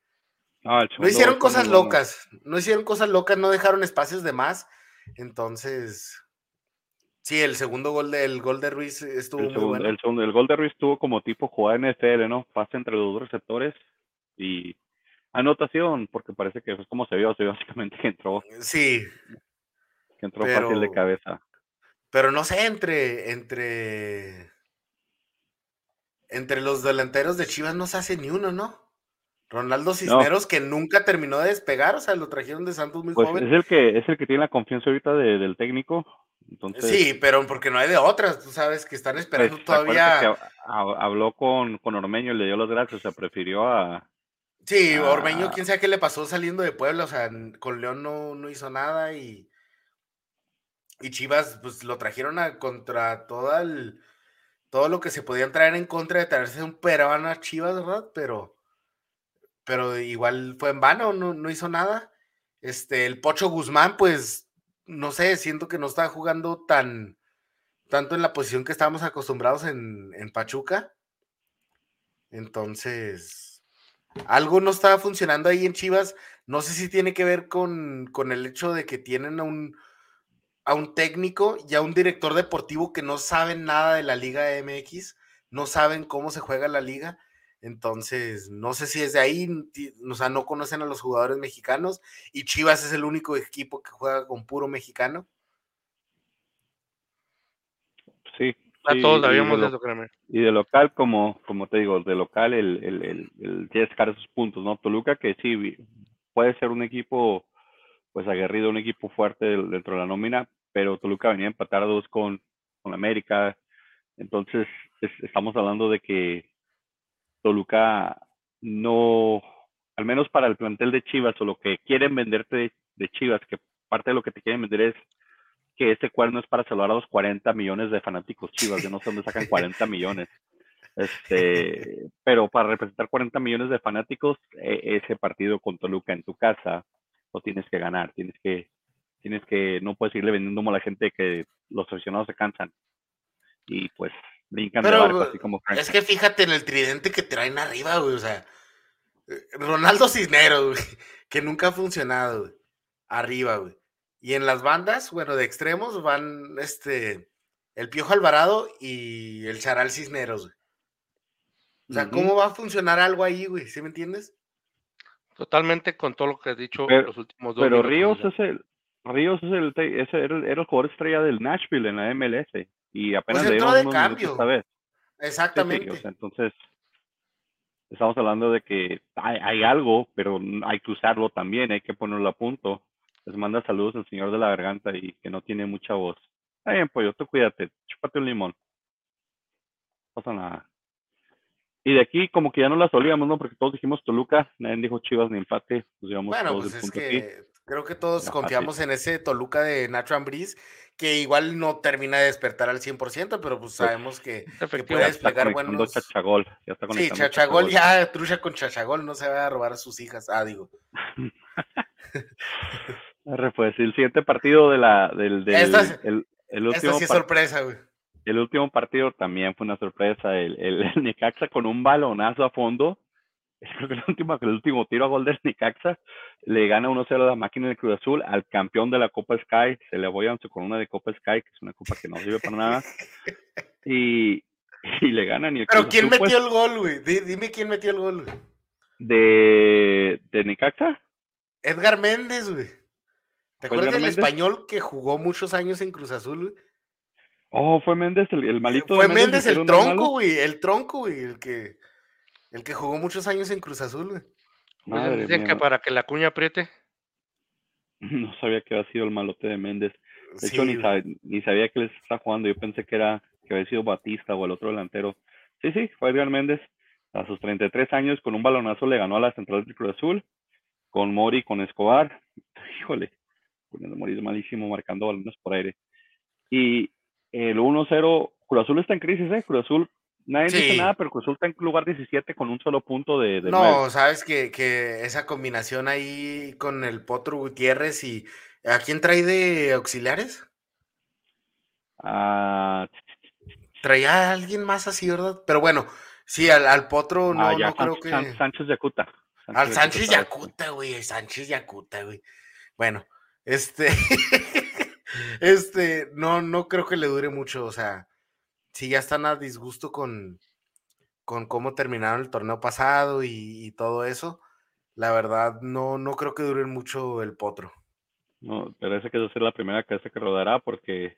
No, hicieron cosas locas, no hicieron cosas locas, no dejaron espacios de más. Entonces, sí, el segundo gol del gol de Ruiz estuvo el muy bueno. El, segundo, el gol de Ruiz estuvo como tipo jugada NFL, ¿no? Pase entre los dos receptores y anotación, porque parece que es como se vio, se vio básicamente que entró. Sí. Que entró fácil de cabeza. Pero no sé, entre, entre, entre los delanteros de Chivas no se hace ni uno, ¿no? Ronaldo Cisneros, que nunca terminó de despegar, o sea, lo trajeron de Santos muy pues joven. Es el que, es el que tiene la confianza ahorita del técnico. Entonces, sí, pero porque no hay de otras, tú sabes que están esperando pues, todavía. habló con, con Ormeño y le dio las gracias, o sea, prefirió a. Sí, Ormeño, quién sabe qué le pasó saliendo de Puebla, o sea, con León no, no hizo nada y. Y Chivas, pues lo trajeron a contra todo el, todo lo que se podían traer en contra de traerse un peruano a Chivas, ¿verdad? Pero, pero igual fue en vano, no, no hizo nada. Este, el Pocho Guzmán, pues, no sé, siento que no está jugando tan, tanto en la posición que estábamos acostumbrados en, en Pachuca. Entonces, algo no estaba funcionando ahí en Chivas. No sé si tiene que ver con, con el hecho de que tienen a un, a un técnico y a un director deportivo que no saben nada de la Liga MX, no saben cómo se juega la liga. Entonces, no sé si es de ahí, o sea, no conocen a los jugadores mexicanos y Chivas es el único equipo que juega con puro mexicano. Sí. A todos sabíamos de eso, créeme. Y de local, como, como te digo, de local el, el, el, el esos puntos, ¿no? Toluca que sí puede ser un equipo pues aguerrido, un equipo fuerte dentro de la nómina, pero Toluca venía a empatar a dos con, con América. Entonces, estamos hablando de que Toluca no, al menos para el plantel de Chivas o lo que quieren venderte de, Chivas, que parte de lo que te quieren vender es que este cuerno es para salvar a los 40 millones de fanáticos Chivas, yo no sé dónde sacan 40 millones. Este, pero para representar 40 millones de fanáticos, e, ese partido con Toluca en tu casa, lo tienes que ganar, tienes que, tienes que, no puedes irle vendiendo a la gente que los aficionados se cansan. Y pues brincan de barco, así como Es que fíjate en el tridente que traen arriba, güey, o sea, eh, Ronaldo Cisneros, güey, que nunca ha funcionado, güey, arriba, güey. Y en las bandas, bueno, de extremos van este el Piojo Alvarado y el Charal Cisneros, güey. O sea, ¿cómo va a funcionar algo ahí, güey? ¿Sí me entiendes? Totalmente con todo lo que has dicho pero, los últimos dos Pero Ríos es el Ríos es el, ese era, el, jugador estrella del Nashville en la MLS y apenas pues entró de cambio. Esta vez. Exactamente. entonces estamos hablando de que hay, hay, algo, pero hay que usarlo también, hay que ponerlo a punto. Les manda saludos al señor de la garganta y que no tiene mucha voz. Está bien, pollo, tú cuídate, chúpate un limón. No pasa nada. Y de aquí como que ya no la solíamos, ¿no? Porque todos dijimos Toluca, nadie dijo Chivas ni empate. Pues bueno, pues es que creo que todos confiamos en ese Toluca de Nacho Ambriz, que igual no termina de despertar al 100%, pero pues, pues sabemos que, puede desplegar buenos... Chachagol, ya está sí, Chachagol, ya trucha con Chachagol, no se va a robar a sus hijas. Ah, digo. pues el siguiente partido de la, del, del el, el, último esta sí es sorpresa, güey el último partido también fue una sorpresa. El, el, Necaxa con un balonazo a fondo. Creo que el último, el último tiro a gol del Necaxa le gana 1-0 a la máquina del Cruz Azul al campeón de la Copa Sky. Se le voy a con una de Copa Sky, que es una copa que no sirve para nada. Y, y le ganan. Y Pero ¿quién metió pues el gol, güey? Dime quién metió el gol, güey. ¿De, de Necaxa? Edgar Méndez, güey. ¿Te acuerdas del español que jugó muchos años en Cruz Azul, güey? Oh, fue Méndez el, el malito. Fue Méndez, el tronco, güey. El tronco, güey. El que, el que jugó muchos años en Cruz Azul, güey. Pues dicen que para que la cuña apriete. No sabía que había sido el malote de Méndez. De hecho, ni, ni, sabía que les está jugando. Yo pensé que era que había sido Batista o el otro delantero. Sí, sí, fue Edgar Méndez. A sus 33 años, con un balonazo le ganó a la central del Cruz Azul. Con Mori, con Escobar. Híjole, Mori es malísimo marcando balones por aire. Y el 1-0 Cruz Azul está en crisis, ¿eh? Cruz Azul, nadie dice nada, pero está en lugar 17 con un solo punto de. no, sabes que, que, esa combinación ahí con el Potro Gutiérrez y. ¿A quién trae de auxiliares? Ah. Traía a alguien más así, ¿verdad? Pero bueno, sí, al, Potro no, ah, no creo que. Sánchez Yacuta. Al Sánchez Yacuta, güey. Sánchez Yacuta, güey. Bueno, este. este, no, no creo que le dure mucho. O sea, si ya están a disgusto con, con cómo terminaron el torneo pasado y, todo eso, la verdad, no, no creo que dure mucho el potro. No, parece que va a ser la primera cabeza que rodará porque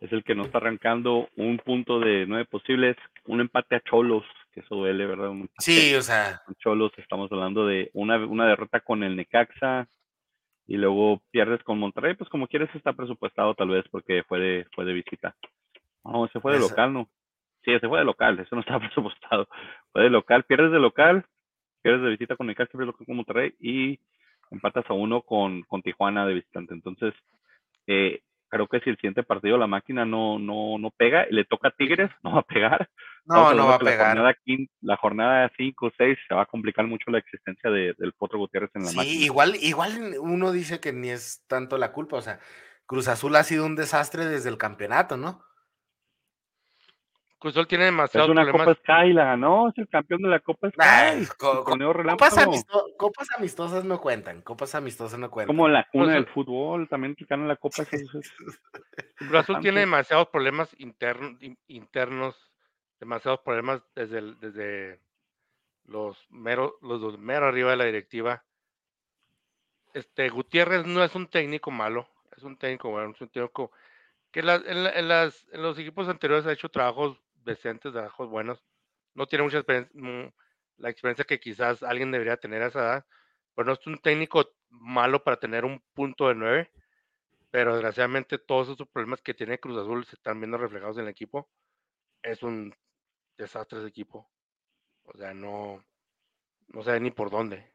es el que no está arrancando un punto de nueve posibles, un empate a Cholos, que eso duele, ¿verdad? sí, o sea. Cholos, estamos hablando de una, una derrota con el Necaxa, y luego pierdes con Monterrey, pues como quieres está presupuestado tal vez porque fue de, fue de visita. No, se fue de local, ¿no? Sí, se fue de local, eso no estaba presupuestado. Fue de local, pierdes de local, pierdes de visita con el pierdes local con Monterrey y empatas a uno con, con Tijuana de visitante. Entonces, eh, creo que si el siguiente partido la máquina no, no, no pega, le toca a Tigres, no va a pegar. No, no va a pegar. La jornada 5 o 6 se va a complicar mucho la existencia del Potro Gutiérrez en la sí, máquina. igual, igual uno dice que ni es tanto la culpa, o sea, Cruz Azul ha sido un desastre desde el campeonato, ¿no? Cruz Azul tiene demasiados Es una Copa Sky, la ganó, es el campeón de la Copa Sky. copas, amistosas no cuentan, copas amistosas no cuentan. Como la cuna del fútbol, también que ganan la Copa. Cruz Azul tiene demasiados problemas internos, demasiados problemas desde, desde los meros, los mero arriba de la directiva. Este Gutiérrez no es un técnico malo, es un técnico bueno, es un técnico que en, en, las, en los equipos anteriores ha hecho trabajos decentes, trabajos buenos. No tiene mucha experiencia, la experiencia que quizás alguien debería tener a esa edad. Pero no es un técnico malo para tener un punto de nueve. Pero desgraciadamente todos esos problemas que tiene Cruz Azul se están viendo reflejados en el equipo. Es un desastre ese equipo. O sea, no, no sé ni por dónde.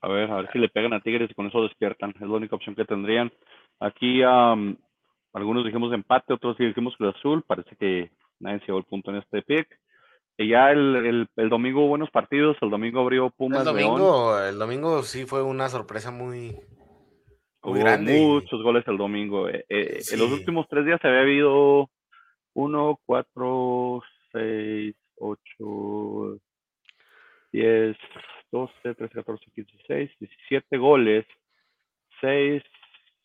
A ver, a ver si le pegan a Tigres y con eso despiertan. Es la única opción que tendrían. Aquí algunos dijimos empate, otros dijimos Cruz Azul. Parece que nadie se llevó el punto en este pick. Y ya el, el, domingo hubo buenos partidos, el domingo abrió Pumas. El domingo, el domingo sí fue una sorpresa muy, muy grande. Muchos goles el domingo. Eh, eh, en los últimos tres días se había habido 1, 4, 6, 8, 10, 12, 13, 14, 15, 16, 17 goles. 6,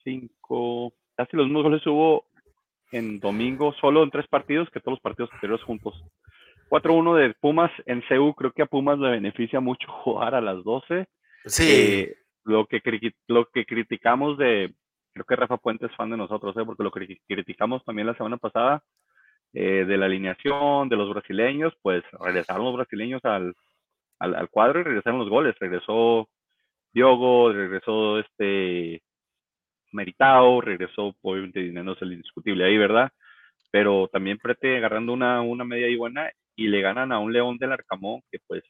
5, casi los mismos goles hubo en domingo, solo en tres partidos, que todos los partidos anteriores juntos. 4-1 de Pumas en CEU, creo que a Pumas le beneficia mucho jugar a las 12. Sí. Eh, lo, que, lo que criticamos de, creo que Rafa Puente es fan de nosotros, ¿eh? porque lo que criticamos también la semana pasada eh, de la alineación de los brasileños, pues regresaron los brasileños al, al, al cuadro y regresaron los goles. Regresó Diogo, regresó este meritado, regresó, obviamente dinero es el indiscutible ahí, ¿verdad? Pero también Prete agarrando una, una media y buena y le ganan a un León del Arcamón que pues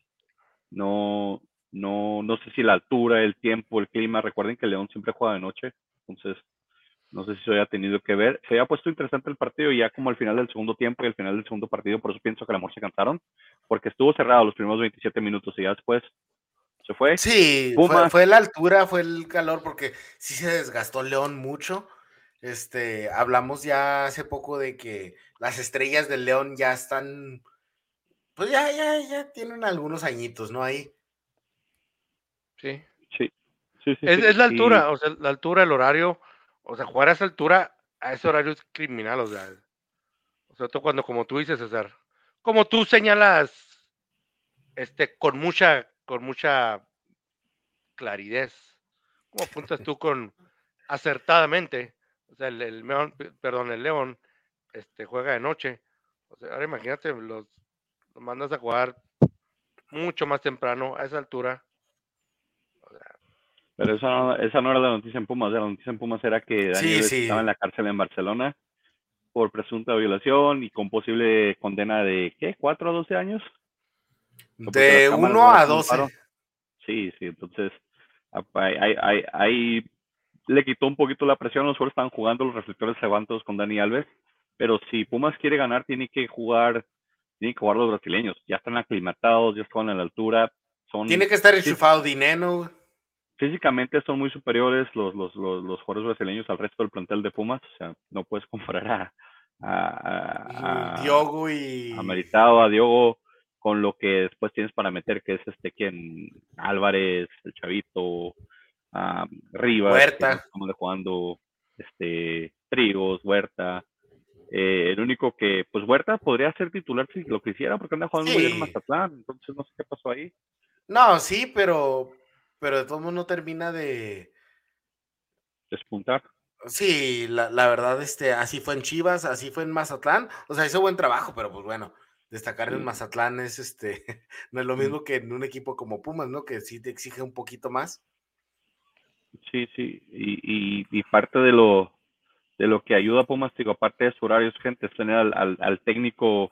no, no, no sé si la altura, el tiempo, el clima, recuerden que León siempre juega de noche, entonces no sé si eso haya tenido que ver. Se había puesto interesante el partido ya como al final del segundo tiempo y al final del segundo partido, por eso pienso que el amor se cansaron, porque estuvo cerrado los primeros 27 minutos y ya después se fue. Sí, fue, fue, la altura, fue el calor, porque sí se desgastó León mucho. Este, hablamos ya hace poco de que las estrellas del León ya están, pues ya, ya, ya tienen algunos añitos, ¿no? Ahí. Sí. Sí. sí, sí es, la altura, o sea, la altura, el horario, o sea, jugar a esa altura, a ese horario es criminal, o sea, o sea, cuando, como tú dices, César, como tú señalas, este, con mucha con mucha claridad. ¿Cómo apuntas tú con acertadamente? O sea, el, el León, perdón, el León este, juega de noche. O sea, ahora imagínate, los, mandas a jugar mucho más temprano, a esa altura. Pero esa no, esa no era la noticia en Pumas, la noticia en Pumas era que Daniel estaba en la cárcel en Barcelona por presunta violación y con posible condena de, ¿qué? ¿4 a 12 años? De 1 a 12. Sí, sí, entonces ahí, le quitó un poquito la presión, los jugadores estaban jugando los reflectores levantados con Dani Alves, pero si Pumas quiere ganar, tiene que jugar, tiene que jugar los brasileños. Ya están aclimatados, ya están a la altura. Son, tiene que estar enchufado Dineno. Físicamente son muy superiores los, los, los, los, jugadores brasileños al resto del plantel de Pumas. O sea, no puedes comparar a, a, a Diogo y. A Meritado, a Diogo, con lo que después tienes para meter, que es este quien Álvarez, el Chavito, Rivas, Huerta. estamos jugando este Trigos, Huerta. Eh, el único que, pues Huerta podría ser titular si lo quisiera, porque anda jugando muy bien en Mazatlán, entonces no sé qué pasó ahí. No, sí, pero, pero de todos modos no termina de despuntar. Sí, la, la, verdad, este, así fue en Chivas, así fue en Mazatlán, o sea, hizo buen trabajo, pero pues bueno, destacar en Mazatlán es este, no es lo mismo que en un equipo como Pumas, ¿no? Que sí te exige un poquito más. Sí, sí, y, y, y parte de lo, de lo que ayuda a Pumas, digo, aparte de su horario, es gente, es tener al, al, al, técnico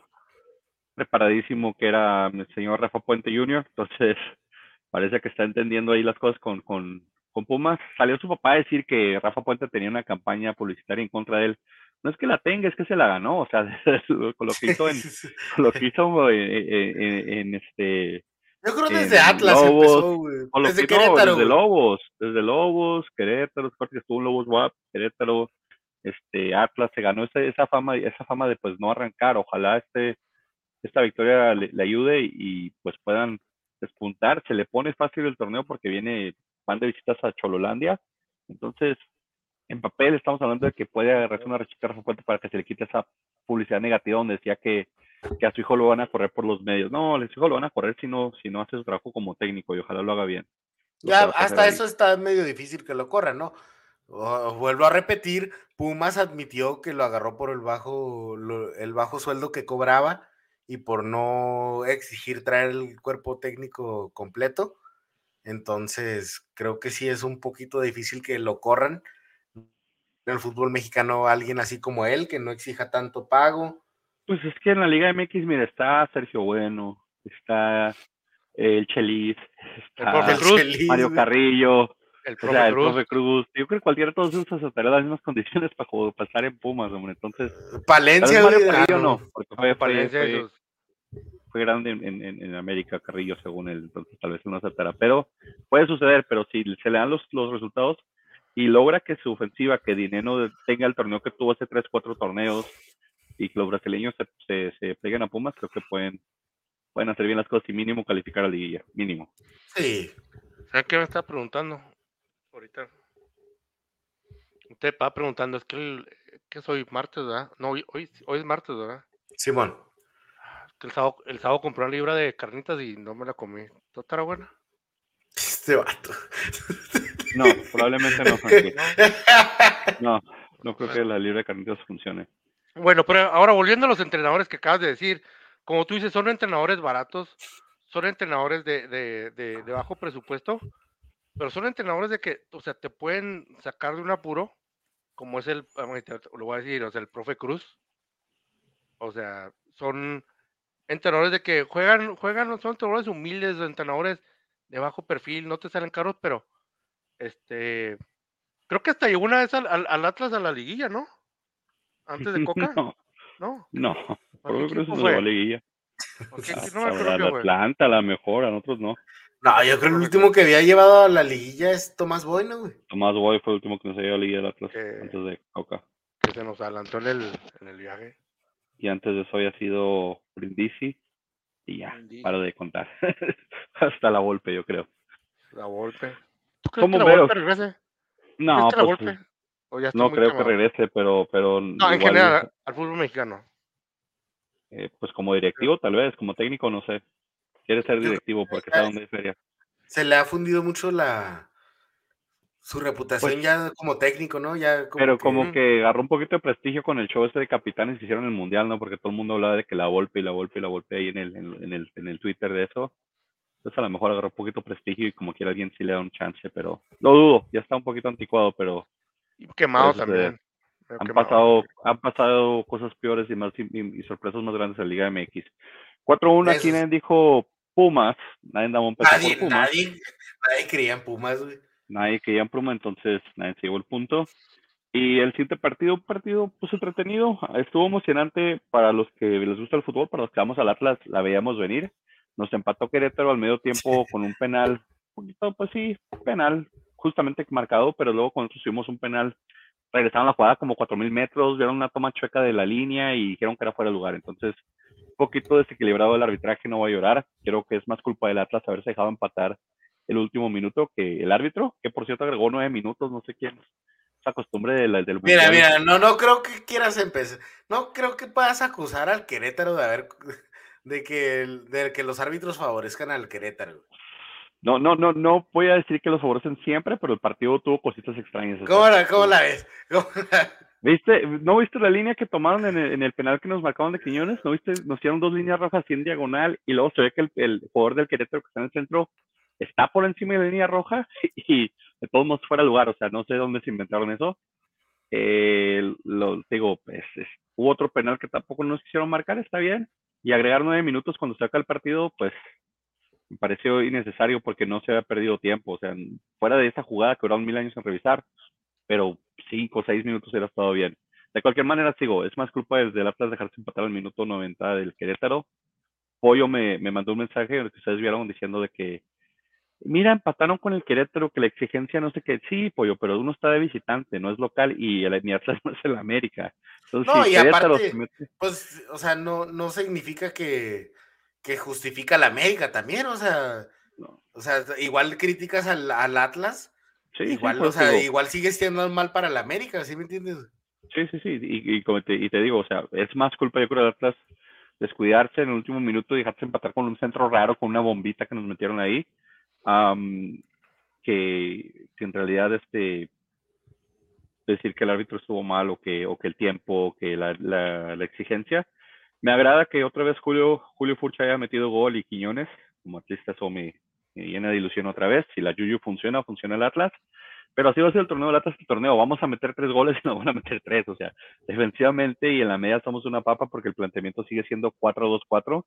preparadísimo que era el señor Rafa Puente Jr., entonces parece que está entendiendo ahí las cosas con, con, con Pumas. Salió su papá a decir que Rafa Puente tenía una campaña publicitaria en contra de él. No es que la tenga, es que se la ganó, o sea, con lo que hizo en, con lo que hizo en, en, en este yo creo desde Atlas Lobos, empezó, güey. Desde no, Querétaro. Desde Lobos, desde Lobos, Querétaro, que estuvo en Lobos WAP, Querétaro, este, Atlas se ganó esa, esa fama, esa fama de pues no arrancar. Ojalá este, esta victoria le, le ayude y, y, pues puedan despuntar. Se le pone fácil el torneo porque viene, van de visitas a Chololandia. Entonces, en papel estamos hablando de que puede agarrarse una rechita fuerte para que se le quite esa publicidad negativa donde decía que que a su hijo lo van a correr por los medios. No, a su hijo lo van a correr si no, si no hace su trabajo como técnico y ojalá lo haga bien. Lo ya, hasta eso está medio difícil que lo corran, ¿no? Vuelvo a repetir, Pumas admitió que lo agarró por el bajo, lo, el bajo sueldo que cobraba y por no exigir traer el cuerpo técnico completo. Entonces, creo que sí es un poquito difícil que lo corran. En el fútbol mexicano, alguien así como él, que no exija tanto pago, pues es que en la Liga MX, mira, está Sergio Bueno, está el Chelis, está el Cruz, Mario Carrillo, el o profe sea, el Cruz. profe Cruz. Yo creo que cualquiera de todos esos estaría en las mismas condiciones para, jugar- para estar en Pumas, hombre. Entonces, Palencia, Mario Carrillo ah, no, porque fue, fue, Palencia, fue- esos- fue grande en, en- en América, Carrillo, según él, entonces tal vez no aceptará. Pero puede suceder, pero si se le dan los, los resultados y logra que su ofensiva, que Dineno tenga el torneo que tuvo hace 3, 4 torneos y que los brasileños se, se, se peguen a Pumas, creo que pueden, pueden hacer bien las cosas y mínimo calificar a liguilla, mínimo. Sí, ¿Sabes qué me está preguntando? Ahorita. Usted va preguntando, es que, el, que soy martes, ¿verdad? No, hoy, hoy, hoy es martes, ¿verdad? Simón. Es que el sábado, el sábado compré una libra de carnitas y no me la comí. ¿Todo estará buena? Este vato. No, probablemente no, Frankie. No, no creo que la libre de carnitas funcione. Bueno, pero ahora volviendo a los entrenadores que acabas de decir, como tú dices, son entrenadores baratos, son entrenadores de, de, de, de bajo presupuesto, pero son entrenadores de que, o sea, te pueden sacar de un apuro, como es el, ahorita lo voy a decir, o sea, el profe Cruz. O sea, son entrenadores de que juegan, juegan, son entrenadores humildes, entrenadores de bajo perfil, no te salen caros, pero este, creo que hasta llegó una vez al, al, al Atlas a la liguilla, ¿no? Antes de Coca, No, ¿no? no, ¿A por creo que fue? no va a liguilla. ¿Por qué? A- No me acuerdo a- fue. Atlanta, a la mejor, a nosotros no. No, yo creo que el último que había llevado a la liguilla es Tomás Boyno, güey. Tomás Boy fue el último que nos había liguilla del Atlas Eh. antes de Coca. Que se nos adelantó en el, en el viaje. Y antes de eso había sido Brindisi. Y ya, Brindisi. paro de contar. Hasta la golpe, yo creo. La Volpe. ¿Tú crees ¿Cómo que la veo? Volpe regrese? No, ¿Crees que la pues, Volpe? ¿O ya está no muy creo que regrese, pero, pero No, en general, al fútbol mexicano. eh, pues como directivo tal vez, como técnico no sé. Quiere ser directivo porque sabe dónde hay feria. Se le ha fundido mucho la su reputación Pues- ya como técnico, ¿no? Ya como Pero que- como que agarró un poquito de prestigio con el show ese de capitanes que hicieron en el mundial, ¿no? Porque todo el mundo hablaba de que la golpe y la golpe y la golpe ahí en el, en, en el, en el Twitter de eso. Entonces a lo mejor agarró un poquito de prestigio y como quiera alguien sí le da un chance, pero lo dudo, ya está un poquito anticuado, pero Y quemado Por eso también. Han quemado. pasado, han pasado cosas peores y más y, y- sorpresas más grandes en la Liga MX. 4-1 aquí nadie dijo Pumas, nadie daba un peso nadie, por Pumas, nadie, nadie creía en Pumas, güey. nadie quería en Puma, entonces nadie se llevó el punto. Y el siguiente partido, un partido pues entretenido, estuvo emocionante para los que les gusta el fútbol, para los que vamos al Atlas, la veíamos venir. Nos empató Querétaro al medio tiempo con un penal, un poquito, pues sí, penal, justamente marcado, pero luego cuando tuvimos un penal, regresaron la jugada como 4.000 metros, vieron una toma chueca de la línea y dijeron que era fuera de lugar. Entonces, un poquito desequilibrado el arbitraje, no voy a llorar. Creo que es más culpa del Atlas haberse dejado empatar el último minuto que el árbitro, que por cierto agregó nueve minutos, no sé quién esa costumbre del, del Mira, mira, no, no creo que quieras empezar, no creo que puedas acusar al Querétaro de haber, de que, de que los árbitros favorezcan al Querétaro. No, no, no, no voy a decir que los favorecen siempre, pero el partido tuvo cositas extrañas. ¿Cómo la, cómo la ves? ¿Viste? ¿No viste la línea que tomaron en el, en el, penal que nos marcaron de Quiñones? ¿No viste? Nos hicieron dos líneas rojas así en diagonal y luego se ve que el, el jugador del Querétaro que está en el centro está por encima de la línea roja y de todos modos fuera de lugar, o sea, no sé dónde se inventaron eso. Eh, lo digo, pues, hubo otro penal que tampoco nos quisieron marcar, está bien, y agregar nueve minutos cuando se acaba el partido, pues me pareció innecesario porque no se había perdido tiempo, o sea, fuera de esa jugada que duraron mil años en revisar, pero cinco o seis minutos era estado bien. De cualquier manera, sigo, es más culpa del Atlas dejarse empatar al minuto 90 del Querétaro. Pollo me, me mandó un mensaje en el que ustedes vieron diciendo de que Mira, empataron con el Querétaro, que la exigencia no sé qué. Sí, pollo, pero uno está de visitante, no es local y el mi Atlas no es el América. Entonces, no, y aparte, pues, o sea, no, no significa que, que justifica la América también, o sea, o sea, igual críticas al, al Atlas, sí, igual, o sea, igual sigue siendo mal para la América, ¿sí me entiendes? Sí, sí, sí, y, y, como te, y te digo, o sea, es más culpa yo creo de Atlas descuidarse en el último minuto y dejarse empatar con un centro raro, con una bombita que nos metieron ahí que, en realidad este decir que el árbitro estuvo mal o que, o que el tiempo, que la, la, exigencia. Me agrada que otra vez Julio, Julio Furcha haya metido gol y Quiñones, como atlista eso me, llena de ilusión otra vez. Si la Yuyu funciona, funciona el Atlas. Pero así va a ser el torneo del Atlas, el torneo. Vamos a meter tres goles y nos van a meter tres. O sea, defensivamente y en la media somos una papa porque el planteamiento sigue siendo 4-2-4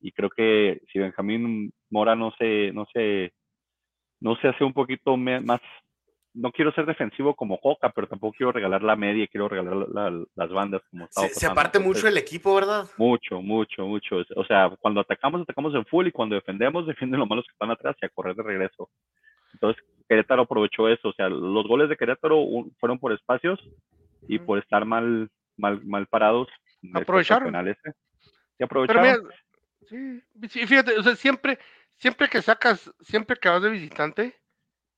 y creo que si Benjamín Mora no se, no se, no se hace un poquito más, no quiero ser defensivo como Coca, pero tampoco quiero regalar la media, quiero regalar las bandas como se, se, aparte mucho el equipo, ¿verdad? Mucho, mucho, mucho. O sea, cuando atacamos, atacamos en full y cuando defendemos, defienden los malos que están atrás y a correr de regreso. Entonces, Querétaro aprovechó eso. O sea, los goles de Querétaro fueron por espacios y por estar mal, mal, mal parados. Aprovecharon. Y aprovecharon. Sí, fíjate, o sea, siempre, siempre que sacas, siempre que vas de visitante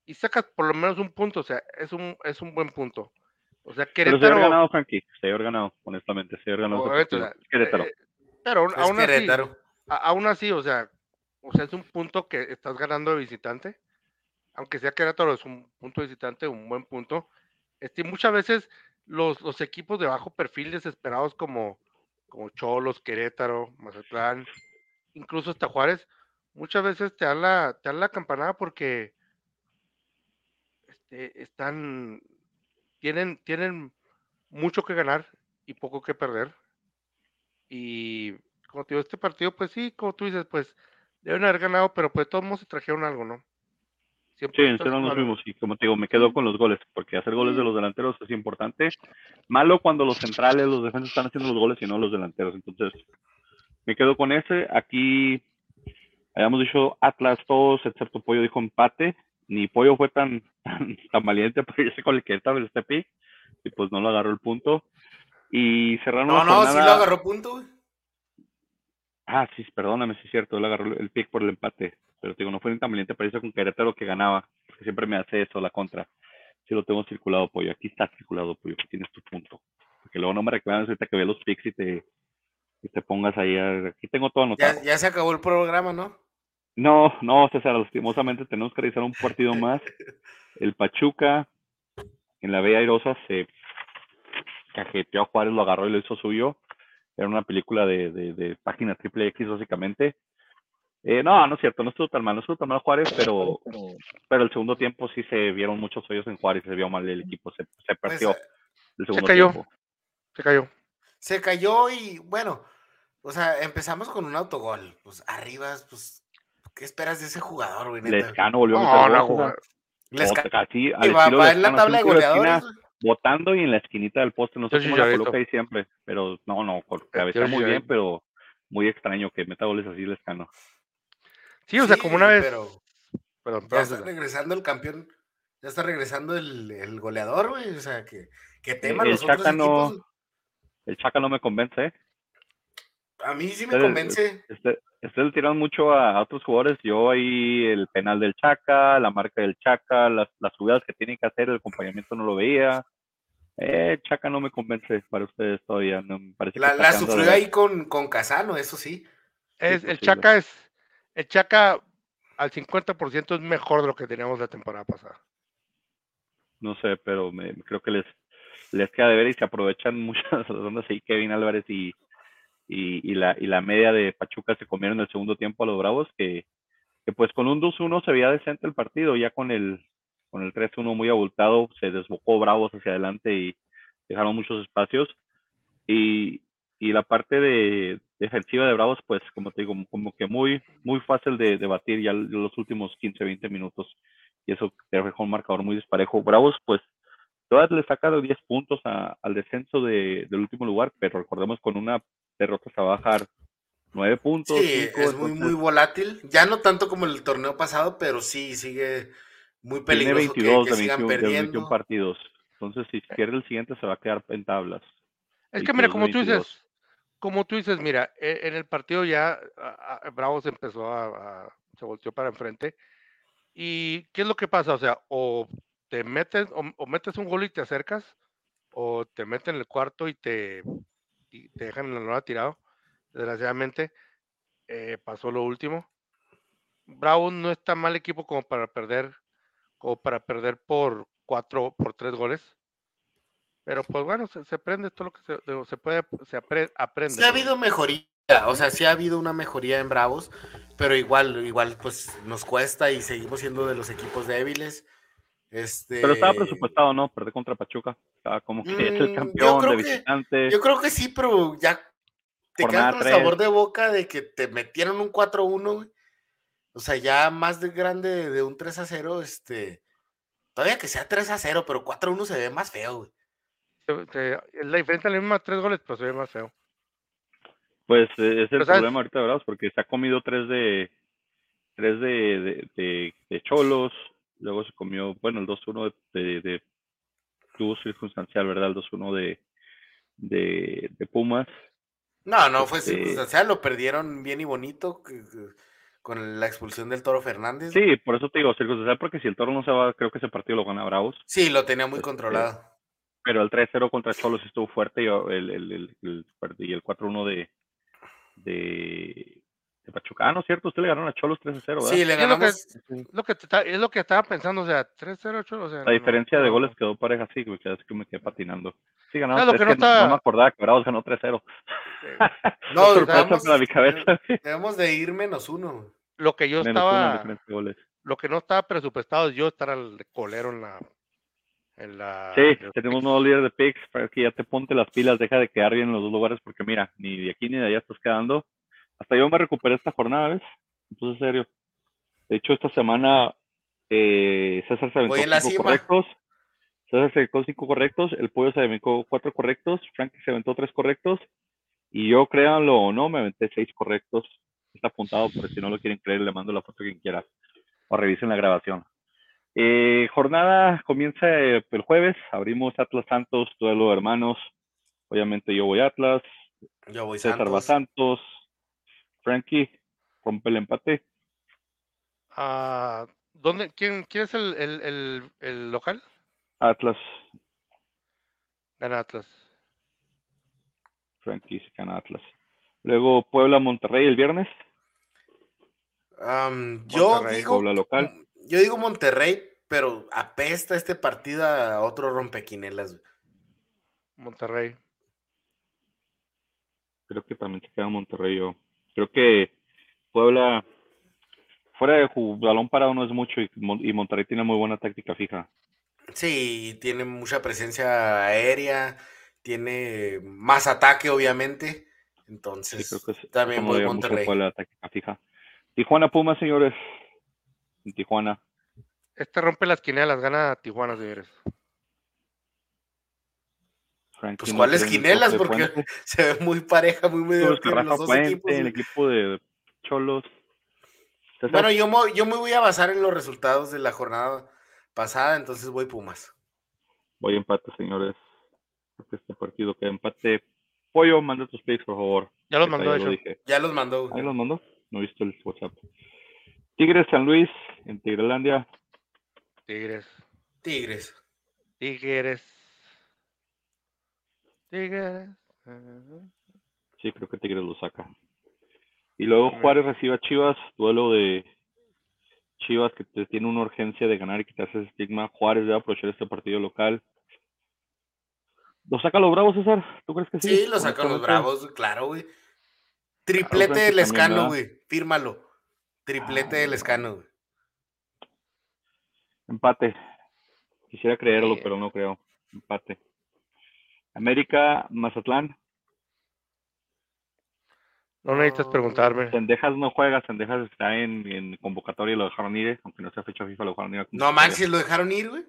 y sacas por lo menos un punto, o sea, es un, es un buen punto. O sea, Querétaro. Pero se ha ganado, Frankie, se ha ganado, honestamente, se ha ganado. Querétaro. Eh, pero aún así, aún así, o sea, o sea, es un punto que estás ganando de visitante. Aunque sea Querétaro, es un punto de visitante, un buen punto. Este, muchas veces los, los equipos de bajo perfil desesperados como, como Cholos, Querétaro, Mazatlán, incluso hasta Juárez, muchas veces te dan la, te dan la campanada porque este, están, tienen, tienen mucho que ganar y poco que perder. Y como te digo, este partido, pues sí, como tú dices, pues deben haber ganado, pero pues todos se trajeron algo, ¿no? Siempre sí, nos fuimos y como te digo, me quedo con los goles, porque hacer goles de los delanteros es importante. Malo cuando los centrales, los defensas están haciendo los goles y no los delanteros. Entonces, me quedo con ese. Aquí habíamos dicho Atlas todos, excepto Pollo dijo empate. Ni Pollo fue tan, tan, valiente para irse con el que estaba el este pick. Y pues no lo agarró el punto. Y cerraron No, no, sí lo agarró punto, Ah, sí, perdóname, sí es cierto, él agarró el pick por el empate. Pero digo, no fue tan valiente para irse con Querétaro que ganaba. Porque siempre me hace eso, la contra. Si lo tengo circulado, Pollo. Aquí está circulado, Pollo. Aquí tienes tu punto. Porque luego no me recuerdan ahorita que ve los picks y te, y te pongas ahí. aquí tengo todo anotado. Ya, ya, se acabó el programa, ¿no? No, no, César, lastimosamente tenemos que realizar un partido más. El Pachuca en la Bella Airosa se cajeteó a Juárez, lo agarró y lo hizo suyo. Era una película de, de, de página triple X, básicamente. Eh, no, no es cierto, no estuvo tan mal, no estuvo tan mal Juárez, pero, pero el segundo tiempo sí se vieron muchos hoyos en Juárez, se vio mal el equipo, se, se pues, perdió el segundo se cayó, tiempo. Se cayó se cayó y bueno, o sea, empezamos con un autogol. Pues arriba, pues, ¿qué esperas de ese jugador, güey? Lescano volvió a meter no, no, Lescano. va, en la tabla de goleadores. Botando y en la esquinita del poste, no sé cómo la coloca ahí siempre, pero no, no, cabecea muy bien, pero muy extraño que meta goles así lescano. Sí, o sea, como una vez. Pero Perdón, ya perdón, está César. regresando el campeón, ya está regresando el, el goleador, güey. O sea, que, que teman el los otros Chaca no- equipos. El Chaca no me convence, ¿eh? A mí sí me Ustedes- convence. Este, ustedes le tiraron mucho a, a otros jugadores. Yo ahí el penal del Chaca, la marca del Chaca, las, las jugadas que tiene que hacer, el acompañamiento no lo veía. Eh, Chaca no me convence para ustedes todavía. No, me parece La, la de sufrió ahí con, con Casano, eso sí. Es, Sí, el posible. Chaca es. El Chaca al 50% es mejor de lo que teníamos la temporada pasada. No sé, pero me, creo que les, les queda de ver y se aprovechan muchas rondas ahí. Kevin Álvarez y, y, la, y la media de Pachuca se comieron en el segundo tiempo a los Bravos, que, que pues con un 2-1 se veía decente el partido, ya con el, con el 3-1 muy abultado, se desbocó Bravos hacia adelante y dejaron muchos espacios. Y, y la parte de defensiva de Bravos, pues como te digo, como que muy, muy fácil de, de batir ya los últimos 15, 20 minutos. Y eso te dejó un marcador muy disparejo. Bravos, pues todavía le saca de 10 puntos a- al descenso de- del último lugar, pero recordemos con una derrota se va a bajar 9 puntos. Sí, cinco, es muy, entonces muy volátil. Ya no tanto como el torneo pasado, pero sí sigue muy tiene peligroso que- 22 que, de, sigan 21, de 21 perdiendo. partidos. Entonces, si pierde el siguiente, se va a quedar en tablas. Es que mira, 22, como tú 22. dices, como tú dices, mira, e- en el partido ya a- a- Bravos empezó a, a- se volteó para enfrente. ¿Y qué es lo que pasa? O sea, o te metes, o, o metes un gol y te acercas, o te meten en el cuarto y te, y te dejan en la lona tirado. Desgraciadamente, eh, pasó lo último. Bravos no es tan mal equipo como para perder, como para perder por cuatro, por tres goles. Pero pues bueno, se, se aprende todo lo que se, puede, se apre- aprende. Sí ha perdón. habido mejoría, o sea, sí ha habido una mejoría en Bravos, pero igual, igual, pues nos cuesta y seguimos siendo de los equipos débiles. Este, Pero estaba presupuestado, ¿no? Perder contra Pachuca. Estaba como que es Mm, el yo campeón de que- visitante. Yo creo que sí, pero ya te quedas con el sabor de boca de que te metieron un 4-1, güey. O sea, ya más de grande de un 3-0, este. Todavía que sea 3-0, pero 4-1 se ve más feo, güey. La diferencia es la misma, tres goles, pero se ve más feo. Pues eh, es el problema ahorita de Bravos, porque se ha comido tres de tres de, de, de- de Cholos, luego se comió, bueno, el 2-1 de, de, de- tuvo circunstancial, ¿verdad? El 2-1 de, de, de Pumas. No, no fue Este- circunstancial, lo perdieron bien y bonito con la expulsión del Toro Fernández. Sí, por eso te digo circunstancial, porque si el Toro no se va, creo que ese partido lo gana Bravos. Sí, lo tenía muy Este, controlado. Pero el 3-0 contra Cholos estuvo fuerte y el, el, el, el- y el 4-1 de, de, de Pachuca. Ah, no es cierto, usted le ganó a Cholos 3-0, ¿verdad? Sí, le Sí, es lo que- ganamos. Es lo que, te es lo que estaba pensando, o sea, 3-0-8, o sea. La no- diferencia de no- goles quedó pareja así, güey, que es que me quedé patinando. Sí, ganamos. lo es que no no, está- me acordaba que Bravos ganó 3-0. eh, No, sorpresa debemos- para mi cabeza. Debemos de ir menos uno. lo que yo Menos uno en estaba, de goles. lo que no estaba presupuestado es yo estar al colero en la, en la. Sí, tenemos picks. nuevo líder de picks, para que ya te ponte las pilas, deja de quedar bien en los dos lugares, porque mira, ni de aquí ni de allá estás quedando. Hasta yo me recuperé esta jornada, ¿ves? Entonces, en serio. De hecho, esta semana eh, César se aventó Voy en la cinco cima. correctos. César se aventó cinco correctos, el pollo se aventó cuatro correctos, Frankie se aventó tres correctos, y yo, créanlo o no, me aventé seis correctos. Está apuntado, pero si no lo quieren creer, le mando la foto a quien quiera. O revisen la grabación. Eh, jornada comienza el jueves. Abrimos Atlas Santos, duelo de hermanos. Obviamente yo voy Atlas. Yo voy César va Santos. Frankie rompe el empate. Ah, ¿dónde, quién, quién es el, el, el, el local? Atlas, Gana Atlas. Frankie se gana Atlas. Luego Puebla Monterrey el viernes. Yo Monterrey, digo, Puebla local. yo digo Monterrey, pero apesta este partido a otro rompequinelas. Monterrey. Creo que también se queda Monterrey yo. Creo que Puebla fuera de balón parado no es mucho y, Mon- y Monterrey tiene muy buena táctica fija. Sí, tiene mucha presencia aérea, tiene más ataque, obviamente. Sí, Entonces, creo que es- también voy Monterrey. La táctica fija. Tijuana Pumas, señores. En Tijuana. Este rompe las quinelas, gana Tijuana, señores. Frankie Pues cuáles quinelas, porque Puente. se ve muy pareja, muy medio Pues los dos Puente, equipos. el equipo de Cholos. Bueno, yo, mo- yo me voy a basar en los resultados de la jornada pasada, entonces voy Pumas. voy a empate, señores. Porque este partido queda empate. Pollo, manda tus picks, por favor. Ya los mandó, lo. Ya los mandó. Ahí los mandó. No he visto el WhatsApp. Tigres San Luis en Tigrelandia. Tigres. Tigres. Tigres. Tigres. Sí, creo que Tigres lo saca. Y luego. Juárez recibe a Chivas, duelo de Chivas que te- tiene una urgencia de ganar y quitarse ese estigma. Juárez debe aprovechar este partido local. ¿Lo saca los Bravos, César? ¿Tú crees que sí? Sí, lo sacan los bravos, claro, güey. Triplete del escano, güey. Fírmalo. Triplete Ah, del no. escano, güey. Empate. Quisiera creerlo, Sí. pero no creo. Empate. América, Mazatlán. No necesitas No. preguntarme. Sendejas no juega, Sendejas está en, en convocatoria y lo dejaron ir, aunque no sea fecha FIFA, lo dejaron ir. a No manches, lo dejaron ir, güey.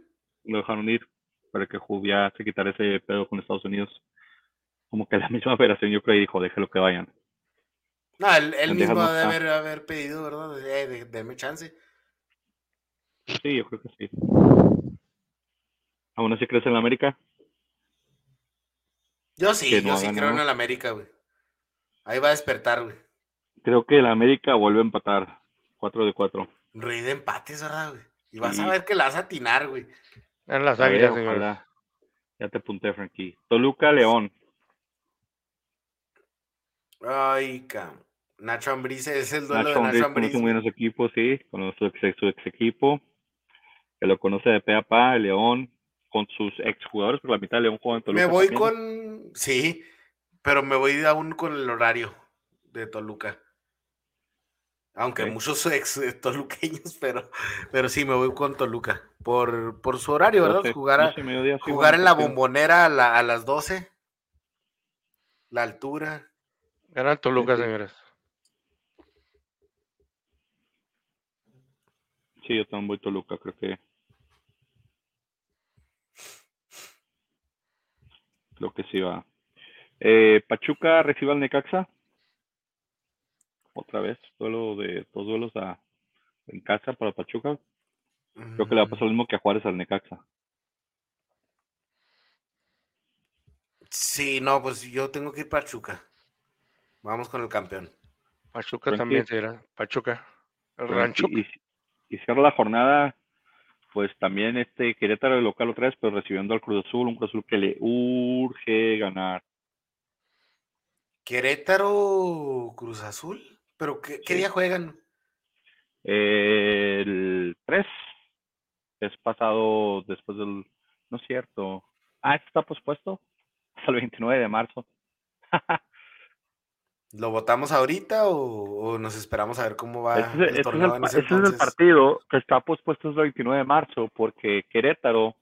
lo dejaron ir para que ya se quitara ese pedo con Estados Unidos. Como que la misma federación yo creo y dijo, déjelo que vayan. No, él, mismo no debe haber, haber pedido, ¿verdad? Eh, de- deme chance. Sí, yo creo que sí. ¿Aún así crees en la América? Yo sí, yo no sí creo en el América, güey. Ahí va a despertar, güey. Creo que la América vuelve a empatar. 4 de 4. Rey de empates, ¿verdad, güey? Y vas Sí. a ver que la vas a atinar, güey. En las águilas, ojalá. Ya te apunté, Frankie. Toluca, León. Ay, cam. Nacho Ambriz es el duelo Nacho de Nacho Ambriz conoce muy bien a su equipo, sí. Conoce su ex, su ex equipo. Que lo conoce de pe a pa, el León. Con sus exjugadores, porque la mitad de León juega en Toluca. Me voy también. con. Sí, pero me voy aún con el horario de Toluca. Aunque muchos ex eh, toluqueños, pero, pero sí, me voy con Toluca. Por, por su horario, ¿verdad? 12, jugar a- 12, mediodía, sí, jugar en la bombonera a, la- a las 12. La altura. Ganan Toluca, sí. señores. Sí, yo también voy Toluca, creo que. Creo que sí va. Eh, Pachuca recibe al Necaxa. Otra vez, duelo de dos duelos a, en casa para Pachuca. Creo que le va a pasar lo mismo que a Juárez al Necaxa. Sí, no, pues yo tengo que ir Pachuca. Vamos con el campeón. Pachuca Frankie. también será. Pachuca. El rancho. Y, y cierra la jornada, pues también este Querétaro de local otra vez, pero recibiendo al Cruz Azul, un Cruz Azul que le urge ganar. Querétaro Cruz Azul. ¿Pero qué, día juegan? El 3 es pasado después del. No es cierto. Ah, ¿este está pospuesto hasta el 29 de marzo. ¿Lo votamos ahorita o, o nos esperamos a ver cómo va Este es, este el es torneo el, en pa- ese este es el partido que está pospuesto el 29 de marzo porque Querétaro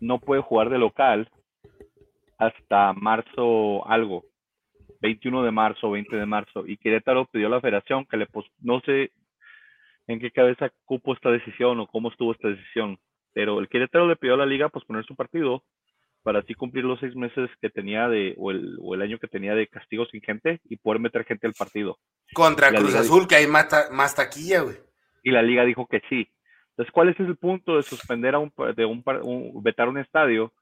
no puede jugar de local hasta marzo algo. 21 de marzo, 20 de marzo. Y Querétaro pidió a la federación que le pos no sé en qué cabeza cupo esta decisión o cómo estuvo esta decisión, pero el Querétaro le pidió a la liga posponer su partido para así cumplir los seis meses que tenía de, o el, o el año que tenía de castigo sin gente y poder meter gente al partido. Contra la Cruz liga Azul, que hay más, ta- más taquilla, güey. y la liga dijo que sí. Entonces, ¿cuál es el punto de suspender a un, de un, un- vetar un estadio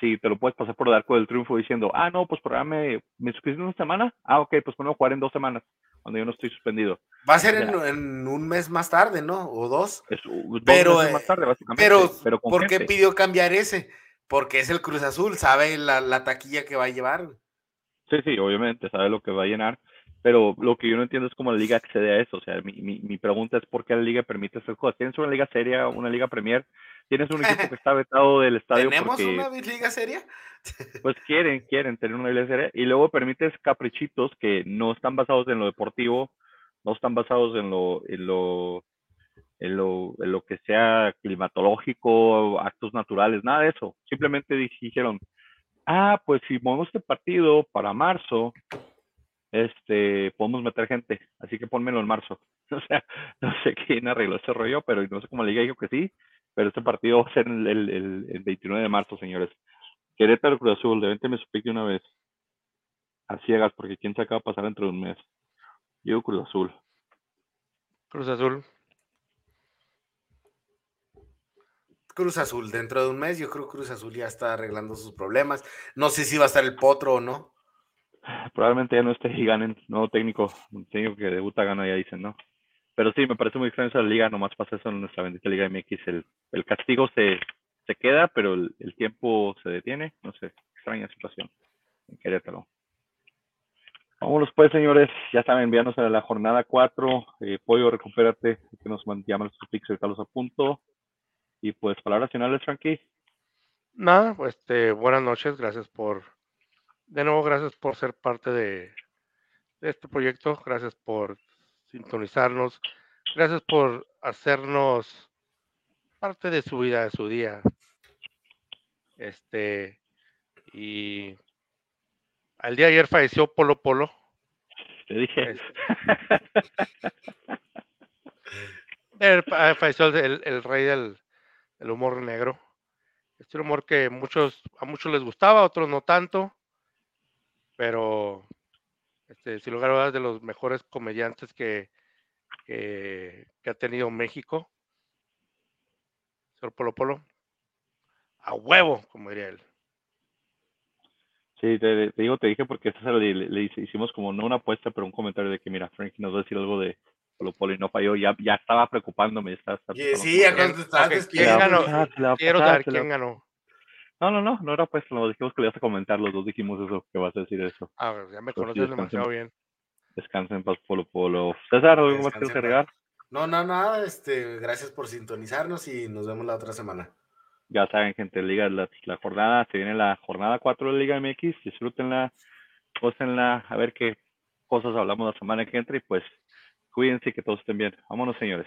si te lo puedes pasar por el arco del triunfo diciendo, ah, no, pues programe, me suspendiste una semana? Ah, ok, pues pongo a jugar en dos semanas, cuando yo no estoy suspendido. Va a ser en, en un mes más tarde, ¿no? O dos. Es dos Pero, meses eh, más tarde, básicamente. Pero, con ¿por qué gente. pidió cambiar ese? Porque es el Cruz Azul, sabe la, la taquilla que va a llevar. Sí, sí, obviamente, sabe lo que va a llenar, pero lo que yo no entiendo es cómo la liga accede a eso. O sea, mi, mi, mi pregunta es por qué la liga permite hacer cosas. Tienes una liga seria, una liga premier, tienes un equipo que está vetado del estadio ¿Tenemos porque... una liga seria? pues quieren, quieren tener una liga seria y luego permites caprichitos que no están basados en lo deportivo, no están basados en lo, en lo, en lo, en lo que sea climatológico, actos naturales, nada de eso. Simplemente dijeron, ah, pues si movemos este partido para marzo, este, podemos meter gente, así que pónmelo en marzo. O sea, no sé quién arregló ese rollo, pero no sé cómo liga dijo que sí, pero este partido va a ser el, el, el 29 de marzo, señores. Querétaro Cruz Azul, levánteme su pick de una vez. A ciegas, porque quién se acaba de pasar dentro de un mes. Yo Cruz Azul. Cruz Azul. Cruz Azul, dentro de un mes, yo creo que Cruz Azul ya está arreglando sus problemas. No sé si va a estar el potro o no. Probablemente ya no esté y ganen. Nuevo técnico, un técnico que debuta gana, ya dicen, ¿no? Pero sí, me parece muy extraño esa liga, nomás pasa eso en nuestra bendita Liga MX. El, castigo se, queda, pero el, tiempo se detiene. No sé, extraña situación en Querétaro. Vámonos pues, señores. Ya saben, enviándonos a la jornada 4. Eh, Pollo, recupérate, que nos llaman sus pics, ahorita los apunto. Y pues, palabras finales, Frankie. Nada, pues este, buenas noches, gracias por, de nuevo, gracias por ser parte de, de este proyecto, gracias por sintonizarnos, gracias por hacernos parte de su vida, de su día. Este, y al día de ayer falleció Polo Polo. Te dije. Es- El- ah, falleció el, el- el rey del, del humor negro. Este humor que muchos, a muchos les gustaba, a otros no tanto. Pero este, sin lugar a de los mejores comediantes que, que, ha tenido México. Señor Polo Polo. A huevo, como diría él. Sí, te, digo, te dije porque César le, le- hicimos como no una apuesta, pero un comentario de que, mira, Frankie nos va a decir algo de Polo Polo y no falló. Ya, ya estaba preocupándome. Estaba, estaba sí, como ya cuando estabas ¿quién ganó? Quiero saber quién ganó. No, no, no, no era pues, lo dijimos que le ibas a comentar, los dos dijimos eso, que vas a decir eso. Ah, pues ya me sí, conoces demasiado bien. Descansen en paz, Polo Polo. César, ¿algo más quieres agregar? No, no, nada, este, gracias por sintonizarnos y nos vemos la otra semana. Ya saben, gente, Liga, la, la jornada, se viene la jornada 4 de Liga MX, disfrútenla, gócenla, a ver qué cosas hablamos la semana que entra y pues Cuídense y que todos estén bien. Vámonos, señores.